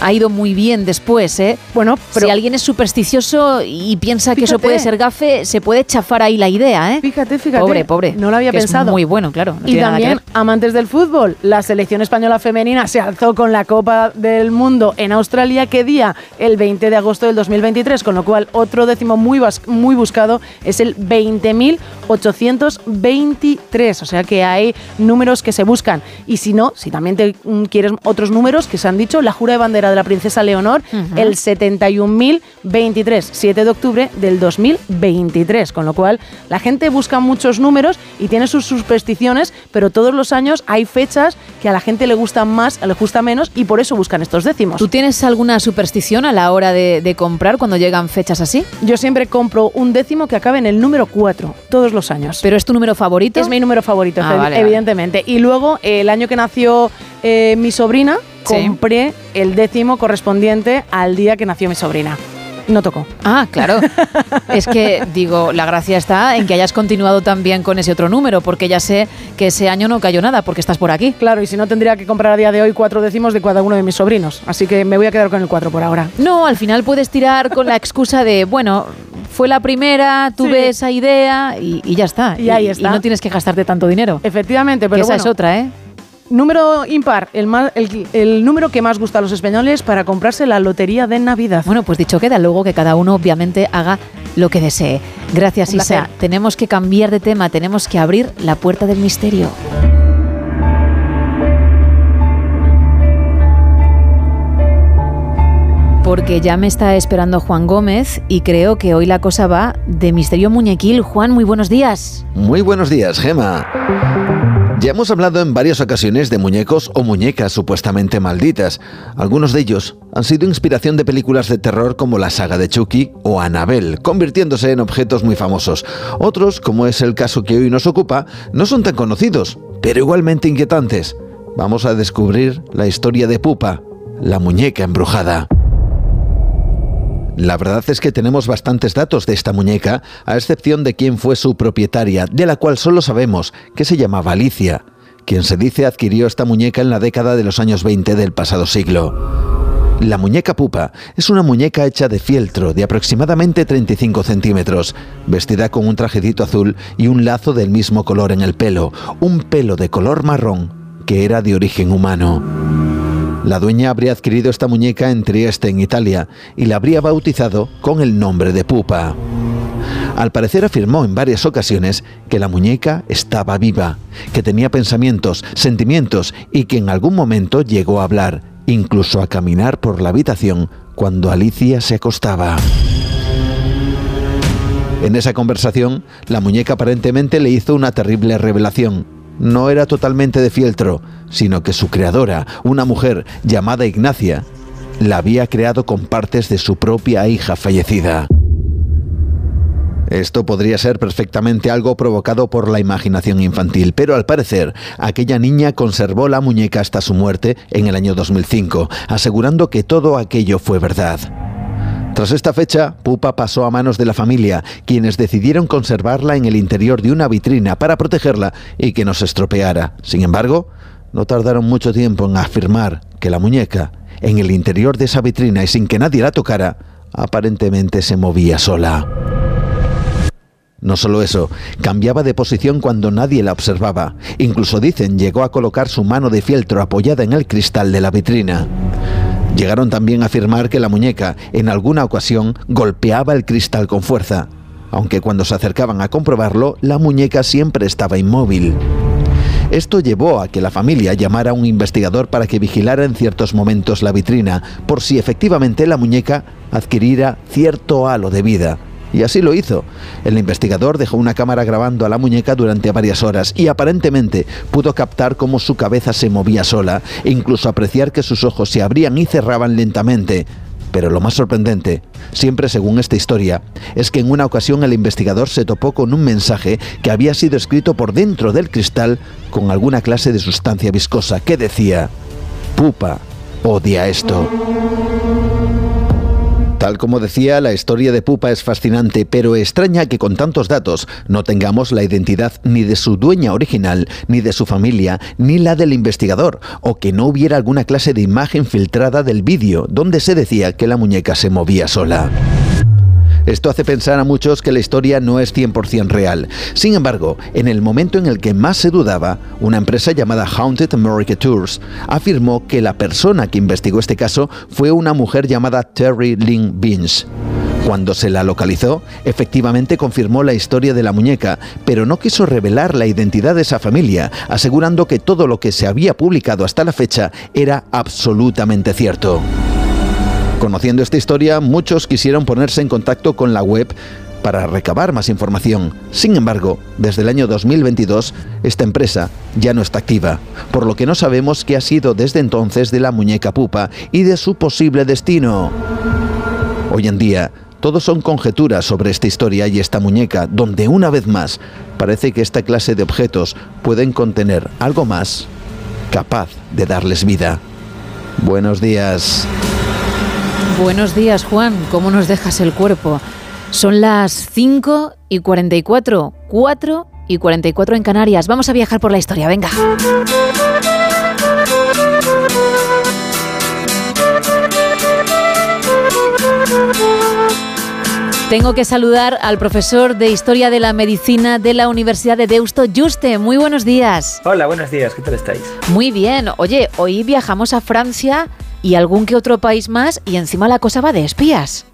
[SPEAKER 2] ha ido muy bien después, ¿eh?
[SPEAKER 3] Bueno,
[SPEAKER 2] pero si alguien es supersticioso y piensa que eso puede ser gafe, se puede chafar ahí la idea, ¿eh?
[SPEAKER 3] Fíjate, fíjate.
[SPEAKER 2] Pobre, pobre.
[SPEAKER 3] No lo había pensado.
[SPEAKER 2] muy bueno, claro.
[SPEAKER 3] y también, amantes del fútbol, la selección española femenina se alzó con la Copa del Mundo en Australia. ¿Qué día? El 20 de agosto del 2023, con lo cual otro décimo muy, muy buscado es el 20.823. O sea que hay números que se buscan. Y si no, si también te mm, quieres otros números que se han dicho, la jura de bandera de la princesa Leonor, el 71.023, 7 de octubre del 2023. Con lo cual, la gente busca muchos números y tiene sus supersticiones, pero todos los años hay fechas que a la gente le gustan más, le gusta menos y por eso buscan estos décimos.
[SPEAKER 2] ¿Tú tienes alguna superstición a la hora de, de comprar cuando llegan fechas así?
[SPEAKER 3] Yo siempre compro un décimo que acabe en el número 4 todos los años.
[SPEAKER 2] ¿Pero es tu número favorito?
[SPEAKER 3] Es mi número favorito, ah, evidentemente. Y luego, el año que nació eh, mi sobrina, compré el décimo correspondiente al día que nació mi sobrina no tocó.
[SPEAKER 2] Ah, claro. [laughs] es que, digo, la gracia está en que hayas continuado también con ese otro número, porque ya sé que ese año no cayó nada, porque estás por aquí.
[SPEAKER 3] Claro, y si no tendría que comprar a día de hoy cuatro décimos de cada uno de mis sobrinos. Así que me voy a quedar con el cuatro por ahora.
[SPEAKER 2] No, al final puedes tirar con la excusa de, bueno, fue la primera, tuve esa idea y, ya está.
[SPEAKER 3] Y, ahí está.
[SPEAKER 2] Y no tienes que gastarte tanto dinero.
[SPEAKER 3] Efectivamente, pero
[SPEAKER 2] esa es otra, ¿eh?
[SPEAKER 3] Número impar, el, el, número que más gusta a los españoles para comprarse la lotería de Navidad.
[SPEAKER 2] Bueno, pues dicho queda, luego que cada uno obviamente haga lo que desee. Gracias, Isa. Tenemos que cambiar de tema, tenemos que abrir la puerta del misterio. Porque ya me está esperando Juan Gómez y creo que hoy la cosa va de misterio muñequil. Juan, muy buenos días.
[SPEAKER 34] Muy buenos días, Gema. Ya hemos hablado en varias ocasiones de muñecos o muñecas supuestamente malditas. Algunos de ellos han sido inspiración de películas de terror como la saga de Chucky o Annabelle, convirtiéndose en objetos muy famosos. Otros, como es el caso que hoy nos ocupa, no son tan conocidos, pero igualmente inquietantes. Vamos a descubrir la historia de Pupa, la muñeca embrujada. La verdad es que tenemos bastantes datos de esta muñeca, a excepción de quién fue su propietaria, de la cual solo sabemos que se llamaba Alicia, quien se dice adquirió esta muñeca en la década de los años 20 del pasado siglo. La muñeca pupa es una muñeca hecha de fieltro de aproximadamente 35 centímetros, vestida con un trajecito azul y un lazo del mismo color en el pelo, un pelo de color marrón que era de origen humano. La dueña habría adquirido esta muñeca en Trieste, en Italia, y la habría bautizado con el nombre de Pupa. Al parecer afirmó en varias ocasiones que la muñeca estaba viva, que tenía pensamientos, sentimientos y que en algún momento llegó a hablar, incluso a caminar por la habitación cuando Alicia se acostaba. En esa conversación, la muñeca aparentemente le hizo una terrible revelación. No era totalmente de fieltro, sino que su creadora, una mujer llamada Ignacia, la había creado con partes de su propia hija fallecida. Esto podría ser perfectamente algo provocado por la imaginación infantil, pero al parecer aquella niña conservó la muñeca hasta su muerte en el año 2005, asegurando que todo aquello fue verdad. Tras esta fecha, Pupa pasó a manos de la familia, quienes decidieron conservarla en el interior de una vitrina para protegerla y que no se estropeara. Sin embargo, no tardaron mucho tiempo en afirmar que la muñeca, en el interior de esa vitrina y sin que nadie la tocara, aparentemente se movía sola. No solo eso, cambiaba de posición cuando nadie la observaba. Incluso dicen llegó a colocar su mano de fieltro apoyada en el cristal de la vitrina. Llegaron también a afirmar que la muñeca en alguna ocasión golpeaba el cristal con fuerza, aunque cuando se acercaban a comprobarlo, la muñeca siempre estaba inmóvil. Esto llevó a que la familia llamara a un investigador para que vigilara en ciertos momentos la vitrina, por si efectivamente la muñeca adquiriera cierto halo de vida. Y así lo hizo. El investigador dejó una cámara grabando a la muñeca durante varias horas y aparentemente pudo captar cómo su cabeza se movía sola e incluso apreciar que sus ojos se abrían y cerraban lentamente. Pero lo más sorprendente, siempre según esta historia, es que en una ocasión el investigador se topó con un mensaje que había sido escrito por dentro del cristal con alguna clase de sustancia viscosa que decía, Pupa odia esto. Como decía, la historia de Pupa es fascinante, pero extraña que con tantos datos no tengamos la identidad ni de su dueña original, ni de su familia, ni la del investigador, o que no hubiera alguna clase de imagen filtrada del vídeo donde se decía que la muñeca se movía sola. Esto hace pensar a muchos que la historia no es 100% real. Sin embargo, en el momento en el que más se dudaba, una empresa llamada Haunted America Tours afirmó que la persona que investigó este caso fue una mujer llamada Terry Lynn Beans. Cuando se la localizó, efectivamente confirmó la historia de la muñeca, pero no quiso revelar la identidad de esa familia, asegurando que todo lo que se había publicado hasta la fecha era absolutamente cierto. Conociendo esta historia, muchos quisieron ponerse en contacto con la web para recabar más información. Sin embargo, desde el año 2022, esta empresa ya no está activa, por lo que no sabemos qué ha sido desde entonces de la muñeca pupa y de su posible destino. Hoy en día, todo son conjeturas sobre esta historia y esta muñeca, donde una vez más parece que esta clase de objetos pueden contener algo más capaz de darles vida. Buenos días.
[SPEAKER 2] Buenos días, Juan. ¿Cómo nos dejas el cuerpo? Son las 5 y 44, 4 y 44 en Canarias. Vamos a viajar por la historia, venga. Tengo que saludar al profesor de Historia de la Medicina de la Universidad de Deusto, Juste. Muy buenos días.
[SPEAKER 35] Hola, buenos días. ¿Qué tal estáis?
[SPEAKER 2] Muy bien. Oye, hoy viajamos a Francia y algún que otro país más y encima la cosa va de espías.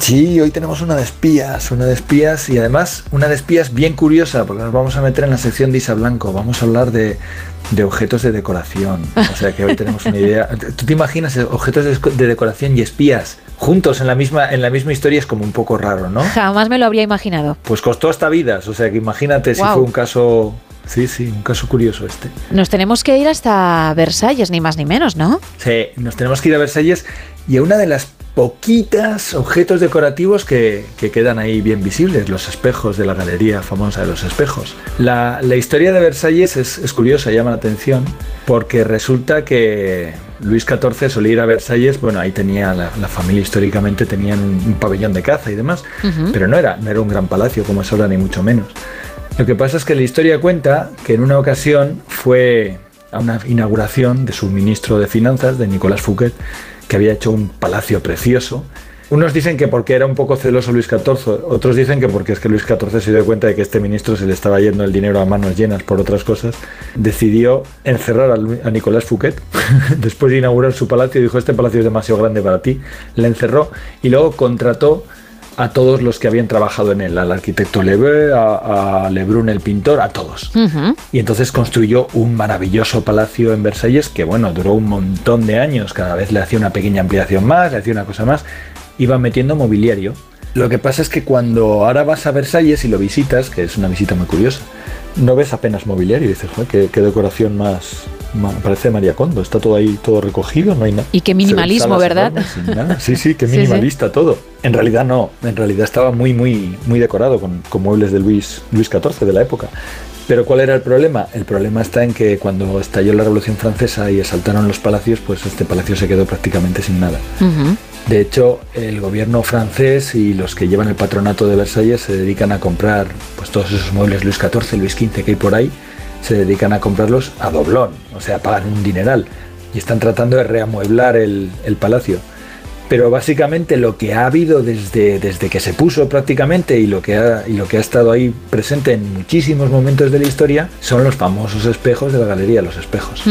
[SPEAKER 35] Sí, hoy tenemos una de espías, una de espías y además una de espías bien curiosa porque nos vamos a meter en la sección de Isa Blanco, vamos a hablar de, objetos de decoración, o sea que hoy tenemos una idea. ¿Tú te imaginas objetos de, decoración y espías juntos en la misma en la misma historia es como un poco raro, ¿no?
[SPEAKER 2] Jamás me lo habría imaginado.
[SPEAKER 35] Pues costó hasta vidas, o sea que imagínate si fue un caso Sí, sí, un caso curioso este.
[SPEAKER 2] Nos tenemos que ir hasta Versalles, ni más ni menos, ¿no?
[SPEAKER 35] Sí, nos tenemos que ir a Versalles y a una de las poquitas objetos decorativos que, quedan ahí bien visibles, los espejos de la galería famosa de los espejos. La, historia de Versalles es, curiosa, llama la atención, porque resulta que Luis XIV solía ir a Versalles, bueno, ahí tenía la, familia históricamente tenían un, pabellón de caza y demás, pero no era, no era un gran palacio como es ahora, ni mucho menos. Lo que pasa es que la historia cuenta que en una ocasión fue a una inauguración de su ministro de Finanzas, de Nicolás Fouquet, que había hecho un palacio precioso. Unos dicen que porque era un poco celoso Luis XIV, otros dicen que porque es que Luis XIV se dio cuenta de que este ministro se le estaba yendo el dinero a manos llenas por otras cosas, decidió encerrar a, Nicolás Fouquet. [laughs] Después de inaugurar su palacio, dijo, este palacio es demasiado grande para ti, le encerró y luego contrató a todos los que habían trabajado en él, al arquitecto Lebe, a, Lebrun el pintor, a todos. Y entonces construyó un maravilloso palacio en Versalles que, bueno, duró un montón de años, cada vez le hacía una pequeña ampliación más, le hacía una cosa más, iba metiendo mobiliario. Lo que pasa es que cuando ahora vas a Versalles y lo visitas, que es una visita muy curiosa, no ves apenas mobiliario. Y dices, qué, qué decoración más, parece María Condo, está todo ahí, todo recogido, no hay nada.
[SPEAKER 2] Y qué minimalismo, ¿verdad?
[SPEAKER 35] Sí, sí, qué [laughs] minimalista todo. En realidad no, en realidad estaba muy, muy, muy decorado con, muebles de Luis, Luis XIV de la época. Pero ¿cuál era el problema? El problema está en que cuando estalló la Revolución Francesa y asaltaron los palacios, pues este palacio se quedó prácticamente sin nada. De hecho, el gobierno francés y los que llevan el patronato de Versalles se dedican a comprar pues todos esos muebles Luis XIV, Luis XV que hay por ahí se dedican a comprarlos a doblón, o sea, pagan un dineral y están tratando de reamueblar el, palacio. Pero básicamente lo que ha habido desde, desde que se puso prácticamente y lo, que ha, y lo que ha estado ahí presente en muchísimos momentos de la historia son los famosos espejos de la galería, los espejos.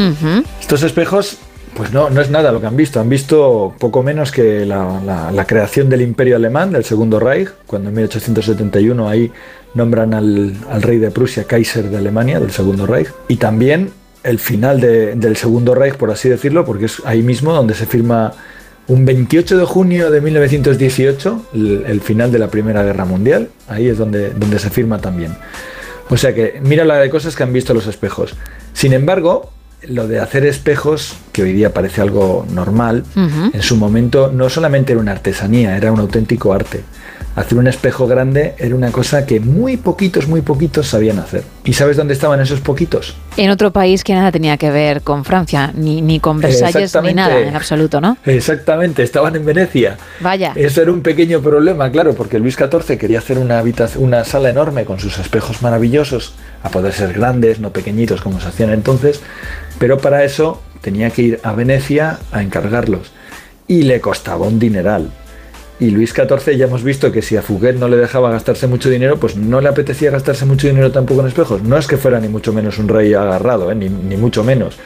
[SPEAKER 35] Estos espejos pues no, no es nada lo que han visto. Han visto poco menos que la, la, creación del imperio alemán, del Segundo Reich, cuando en 1871 ahí nombran al, rey de Prusia Kaiser de Alemania, del Segundo Reich, y también el final del Segundo Reich, por así decirlo, porque es ahí mismo donde se firma un 28 de junio de 1918, el, final de la Primera Guerra Mundial, ahí es donde, donde se firma también. O sea que mira la de cosas que han visto los espejos. Sin embargo, lo de hacer espejos, que hoy día parece algo normal, en su momento no solamente era una artesanía, era un auténtico arte hacer un espejo grande era una cosa que muy poquitos, muy poquitos sabían hacer. ¿Y sabes dónde estaban esos poquitos?
[SPEAKER 2] En otro país que nada tenía que ver con Francia, ni, ni con Versalles, ni nada en absoluto, ¿no?
[SPEAKER 35] Exactamente, estaban en Venecia.
[SPEAKER 2] Vaya.
[SPEAKER 35] Eso era un pequeño problema, claro, porque Luis XIV quería hacer una, una sala enorme con sus espejos maravillosos, a poder ser grandes, no pequeñitos como se hacían entonces, pero para eso tenía que ir a Venecia a encargarlos. Y le costaba un dineral y Luis XIV ya hemos visto que si a Fouquet no le dejaba gastarse mucho dinero, pues no le apetecía gastarse mucho dinero tampoco en espejos. No es que fuera ni mucho menos un rey agarrado, ¿eh? ni, ni, mucho menos.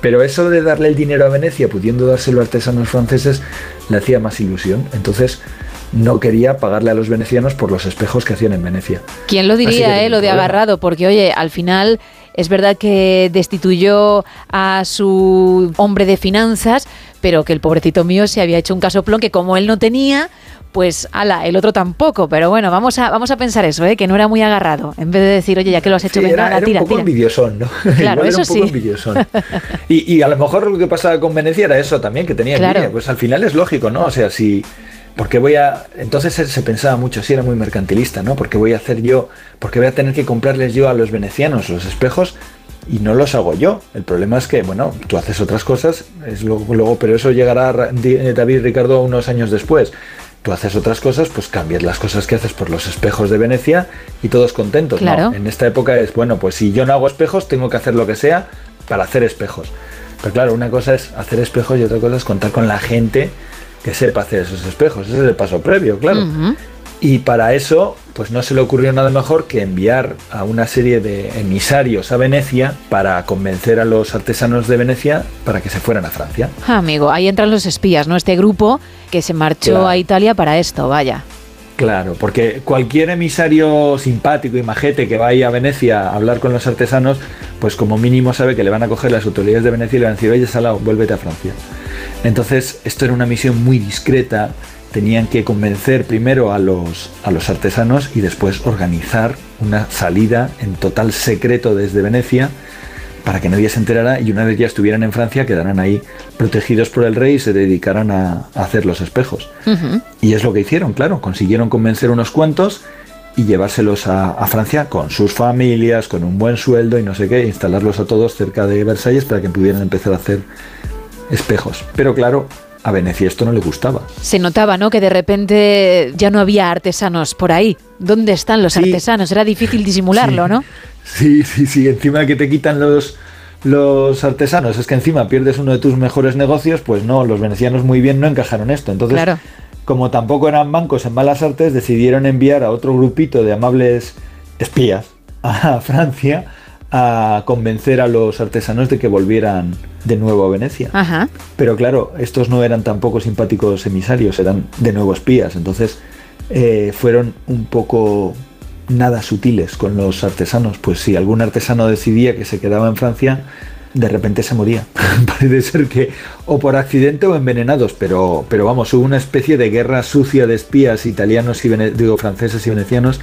[SPEAKER 35] Pero eso de darle el dinero a Venecia, pudiendo dárselo a artesanos franceses, le hacía más ilusión. Entonces no quería pagarle a los venecianos por los espejos que hacían en Venecia.
[SPEAKER 2] ¿Quién lo diría, eh, lo de agarrado? Porque, oye, al final es verdad que destituyó a su hombre de finanzas, pero que el pobrecito mío se había hecho un casoplón que como él no tenía, pues ala, el otro tampoco. Pero bueno, vamos a, vamos a pensar eso, ¿eh? que no era muy agarrado. En vez de decir, oye, ya que lo has hecho, venga,
[SPEAKER 35] era,
[SPEAKER 2] tira, [laughs]
[SPEAKER 35] un poco envidiosón, ¿no?
[SPEAKER 2] Claro, eso
[SPEAKER 35] era un poco Envidiosón. [laughs] Y, y, a lo mejor lo que pasaba con Venecia era eso también, que tenía envidia. Pues al final es lógico, ¿no? O sea, si porque voy a entonces se pensaba mucho si era muy mercantilista no porque voy a hacer yo porque voy a tener que comprarles yo a los venecianos los espejos y no los hago yo el problema es que bueno tú haces otras cosas es luego, pero eso llegará David Ricardo unos años después tú haces otras cosas, pues cambias las cosas que haces por los espejos de Venecia y todos contentos.
[SPEAKER 2] Claro.
[SPEAKER 35] En esta época es, bueno, pues si yo no hago espejos, tengo que hacer lo que sea para hacer espejos. Pero claro, una cosa es hacer espejos y otra cosa es contar con la gente que sepa hacer esos espejos. Ese es el paso previo, claro. Y para eso, pues no se le ocurrió nada mejor que enviar a una serie de emisarios a Venecia para convencer a los artesanos de Venecia para que se fueran a Francia.
[SPEAKER 2] Ah, amigo, ahí entran los espías, ¿no? Este grupo que se marchó a Italia para esto, vaya.
[SPEAKER 35] Claro, porque cualquier emisario simpático y majete que vaya a Venecia a hablar con los artesanos, pues como mínimo sabe que le van a coger las autoridades de Venecia y le van a decir, oye, Salao, vuélvete a Francia. Entonces, esto era una misión muy discreta, tenían que convencer primero a los, a los artesanos y después organizar una salida en total secreto desde Venecia para que nadie se enterara y una vez ya estuvieran en Francia quedaran ahí protegidos por el rey y se dedicaran a, hacer los espejos. Y es lo que hicieron, claro, consiguieron convencer unos cuantos y llevárselos a, a, Francia con sus familias, con un buen sueldo y no sé qué, instalarlos a todos cerca de Versalles para que pudieran empezar a hacer espejos. Pero claro, a Venecia esto no le gustaba.
[SPEAKER 2] Se notaba, ¿no? Que de repente ya no había artesanos por ahí. ¿Dónde están los artesanos? Era difícil disimularlo, ¿no?
[SPEAKER 35] Sí, sí, sí. Encima que te quitan los, los artesanos, es que encima pierdes uno de tus mejores negocios, pues no, los venecianos muy bien no encajaron esto. Entonces, como tampoco eran bancos en malas artes, decidieron enviar a otro grupito de amables espías a Francia a convencer a los artesanos de que volvieran de nuevo a Venecia. Pero claro, estos no eran tampoco simpáticos emisarios, eran de nuevo espías. Entonces eh, fueron un poco nada sutiles con los artesanos. Pues si algún artesano decidía que se quedaba en Francia, de repente se moría. [laughs] Parece ser que o por accidente o envenenados, pero, pero vamos, hubo una especie de guerra sucia de espías italianos y franceses y venecianos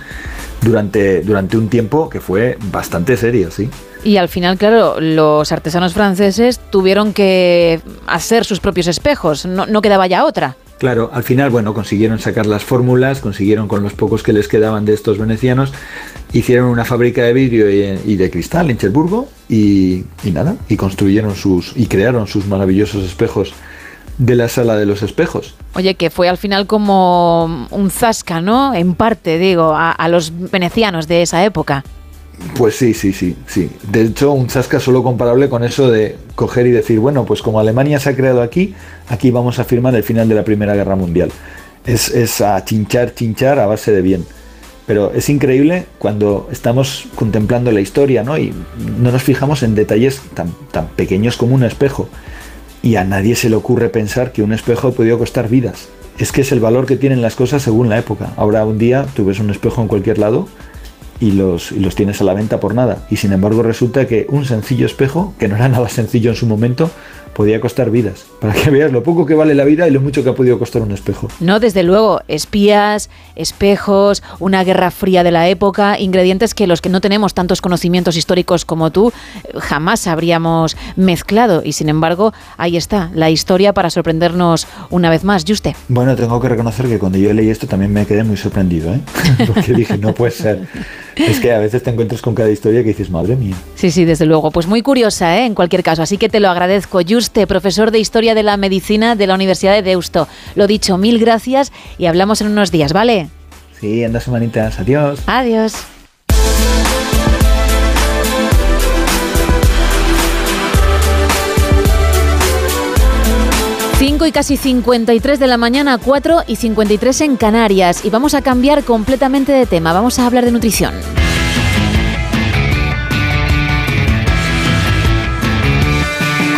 [SPEAKER 35] durante, durante un tiempo que fue bastante serio, sí.
[SPEAKER 2] Y al final, claro, los artesanos franceses tuvieron que hacer sus propios espejos, no, no quedaba ya otra.
[SPEAKER 35] Claro, al final, bueno, consiguieron sacar las fórmulas, consiguieron con los pocos que les quedaban de estos venecianos, hicieron una fábrica de vidrio y, de cristal en Cherburgo y, nada, y construyeron sus y crearon sus maravillosos espejos de la sala de los espejos.
[SPEAKER 2] Oye, que fue al final como un zasca, ¿no? En parte, digo, a los venecianos de esa época.
[SPEAKER 35] Pues sí, sí, sí, sí. De hecho, un zasca solo comparable con eso de coger y decir, bueno, pues como Alemania se ha creado aquí, aquí vamos a firmar el final de la Primera Guerra Mundial. Es, es a chinchar, chinchar a base de bien. Pero es increíble cuando estamos contemplando la historia, ¿no? Y no nos fijamos en detalles tan, tan pequeños como un espejo. Y a nadie se le ocurre pensar que un espejo ha podido costar vidas. Es que es el valor que tienen las cosas según la época. Ahora un día tú ves un espejo en cualquier lado y los, y los tienes a la venta por nada. Y sin embargo resulta que un sencillo espejo, que no era nada sencillo en su momento, podía costar vidas. [laughs] Para que veas lo poco que vale la vida y lo mucho que ha podido costar un espejo.
[SPEAKER 2] No, desde luego, espías, espejos, una guerra fría de la época, ingredientes que los que no tenemos tantos conocimientos históricos como tú jamás habríamos mezclado. Y sin embargo, ahí está, la historia para sorprendernos una vez más. Juste.
[SPEAKER 35] Bueno, tengo que reconocer que cuando yo leí esto también me quedé muy sorprendido, ¿eh? [laughs] porque dije, no puede ser. Es que a veces te encuentras con cada historia que dices, madre mía.
[SPEAKER 2] Sí, sí, desde luego. Pues muy curiosa, ¿eh? en cualquier caso. Así que te lo agradezco. Juste, profesor de Historia de la Medicina de la Universidad de Deusto. Lo dicho, mil gracias y hablamos en unos días, ¿vale?
[SPEAKER 35] Sí, en dos semanitas. Adiós.
[SPEAKER 2] Adiós. Cinco y casi 53 de la mañana, 4 y 53 en Canarias. Y vamos a cambiar completamente de tema. Vamos a hablar de nutrición.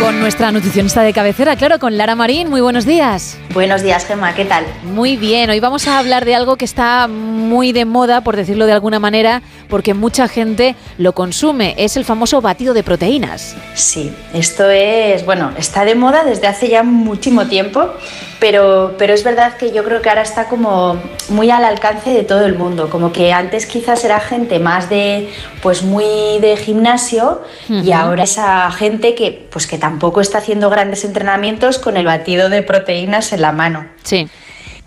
[SPEAKER 2] Con nuestra nutricionista de cabecera, claro, con Lara Marín. Muy buenos días.
[SPEAKER 36] Buenos días, Gemma, ¿qué tal?
[SPEAKER 2] Muy bien, hoy vamos a hablar de algo que está muy de moda, por decirlo de alguna manera, porque mucha gente lo consume. Es el famoso batido de proteínas.
[SPEAKER 36] Sí, esto es, bueno, está de moda desde hace ya muchísimo tiempo, pero, pero es verdad que yo creo que ahora está como muy al alcance de todo el mundo. Como que antes quizás era gente más de, pues muy de gimnasio y ahora esa gente que, pues que tampoco está haciendo grandes entrenamientos con el batido de proteínas en la mano.
[SPEAKER 2] Sí.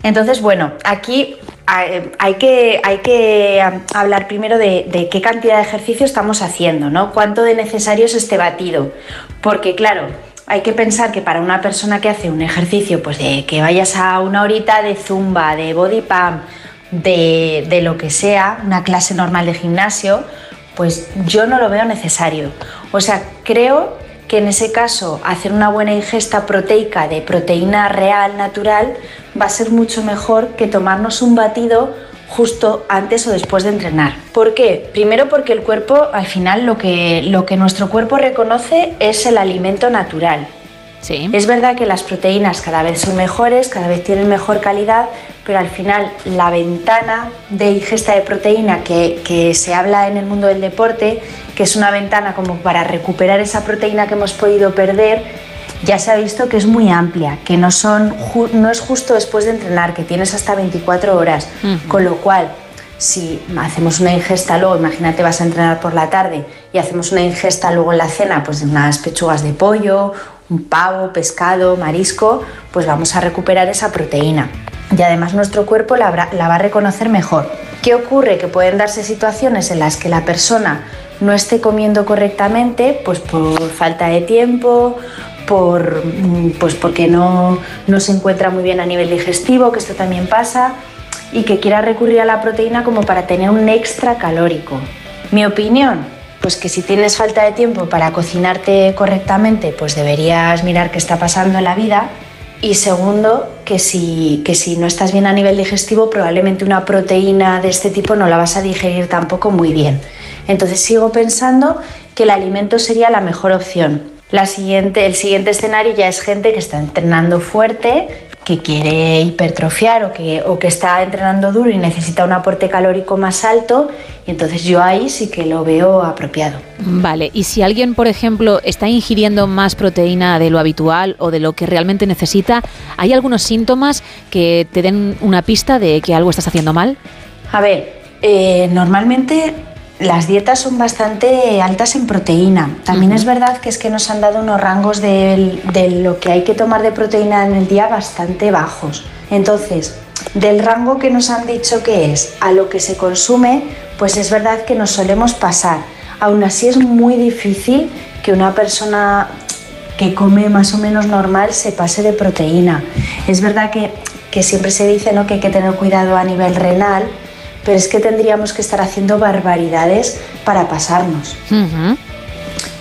[SPEAKER 36] Entonces, bueno, aquí hay que, hay que hablar primero de, de, qué cantidad de ejercicio estamos haciendo, ¿no? ¿Cuánto de necesario es este batido? Porque, claro, hay que pensar que para una persona que hace un ejercicio, pues de que vayas a una horita de zumba, de body pump, de, de lo que sea, una clase normal de gimnasio, pues yo no lo veo necesario. O sea, creo que en ese caso hacer una buena ingesta proteica de proteína real, natural, va a ser mucho mejor que tomarnos un batido justo antes o después de entrenar. ¿Por qué? Primero porque el cuerpo, al final, lo que, lo que nuestro cuerpo reconoce es el alimento natural.
[SPEAKER 2] Sí.
[SPEAKER 36] Es verdad que las proteínas cada vez son mejores, cada vez tienen mejor calidad, pero al final la ventana de ingesta de proteína que, que se habla en el mundo del deporte, que es una ventana como para recuperar esa proteína que hemos podido perder, ya se ha visto que es muy amplia, que no, son, no es justo después de entrenar, que tienes hasta 24 horas, uh -huh. con lo cual si hacemos una ingesta luego, imagínate vas a entrenar por la tarde y hacemos una ingesta luego en la cena, pues unas pechugas de pollo, un pavo, pescado, marisco, pues vamos a recuperar esa proteína. Y además nuestro cuerpo la, va a reconocer mejor. ¿Qué ocurre? Que pueden darse situaciones en las que la persona no esté comiendo correctamente, pues por falta de tiempo, por, pues porque no, no se encuentra muy bien a nivel digestivo, que esto también pasa, y que quiera recurrir a la proteína como para tener un extra calórico. Mi opinión, pues que si tienes falta de tiempo para cocinarte correctamente, pues deberías mirar qué está pasando en la vida. Y segundo, que si, que si no estás bien a nivel digestivo, probablemente una proteína de este tipo no la vas a digerir tampoco muy bien. Entonces sigo pensando que el alimento sería la mejor opción. La siguiente, el siguiente escenario ya es gente que está entrenando fuerte, que quiere hipertrofiar o que, o que está entrenando duro y necesita un aporte calórico más alto, y entonces yo ahí sí que lo veo apropiado.
[SPEAKER 2] Vale, y si alguien, por ejemplo, está ingiriendo más proteína de lo habitual o de lo que realmente necesita, ¿hay algunos síntomas que te den una pista de que algo estás haciendo mal?
[SPEAKER 36] A ver, eh, normalmente las dietas son bastante altas en proteína. También es verdad que es que nos han dado unos rangos de, de, lo que hay que tomar de proteína en el día bastante bajos. Entonces, del rango que nos han dicho que es a lo que se consume, pues es verdad que nos solemos pasar. Aún así es muy difícil que una persona que come más o menos normal se pase de proteína. Es verdad que, que siempre se dice ¿no? que hay que tener cuidado a nivel renal, pero es que tendríamos que estar haciendo barbaridades para pasarnos.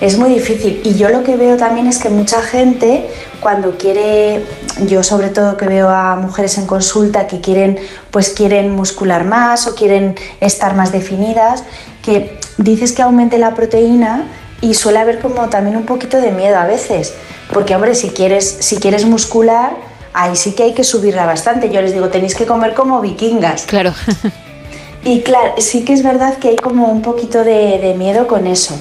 [SPEAKER 36] Es muy difícil y yo lo que veo también es que mucha gente cuando quiere, yo sobre todo que veo a mujeres en consulta que quieren, pues quieren muscular más o quieren estar más definidas, que dices que aumente la proteína y suele haber como también un poquito de miedo a veces, porque hombre, si quieres, si quieres muscular, ahí sí que hay que subirla bastante. Yo les digo, tenéis que comer como vikingas.
[SPEAKER 2] Claro. [laughs]
[SPEAKER 36] Y claro, sí que es verdad que hay como un poquito de, miedo con eso.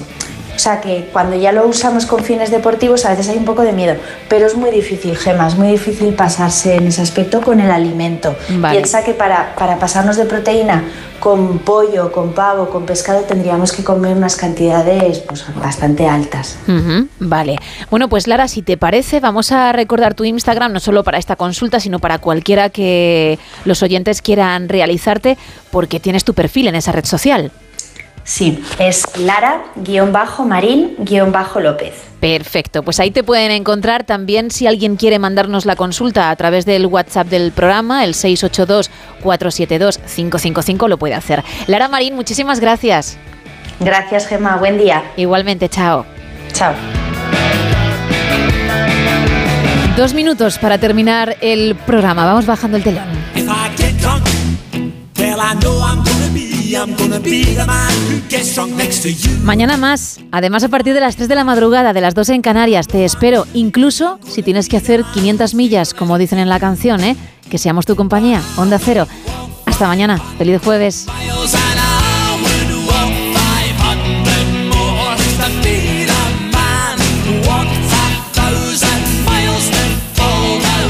[SPEAKER 36] O sea que cuando ya lo usamos con fines deportivos a veces hay un poco de miedo, pero es muy difícil, Gema, es muy difícil pasarse en ese aspecto con el alimento. Vale. Piensa que para, para pasarnos de proteína con pollo, con pavo, con pescado tendríamos que comer unas cantidades pues, bastante altas.
[SPEAKER 2] Uh -huh, vale. Bueno, pues Lara, si te parece, vamos a recordar tu Instagram, no solo para esta consulta, sino para cualquiera que los oyentes quieran realizarte, porque tienes tu perfil en esa red social.
[SPEAKER 36] Sí, es Lara-Marín-López.
[SPEAKER 2] Perfecto, pues ahí te pueden encontrar también si alguien quiere mandarnos la consulta a través del WhatsApp del programa, el 682-472-555, lo puede hacer. Lara Marín, muchísimas gracias.
[SPEAKER 36] Gracias, Gemma, buen día.
[SPEAKER 2] Igualmente, chao.
[SPEAKER 36] Chao.
[SPEAKER 2] Dos minutos para terminar el programa, vamos bajando el telón. Mañana más, además a partir de las 3 de la madrugada, de las 2 en Canarias, te espero, incluso si tienes que hacer 500 millas, como dicen en la canción, ¿eh? que seamos tu compañía, Onda Cero. Hasta mañana, feliz jueves.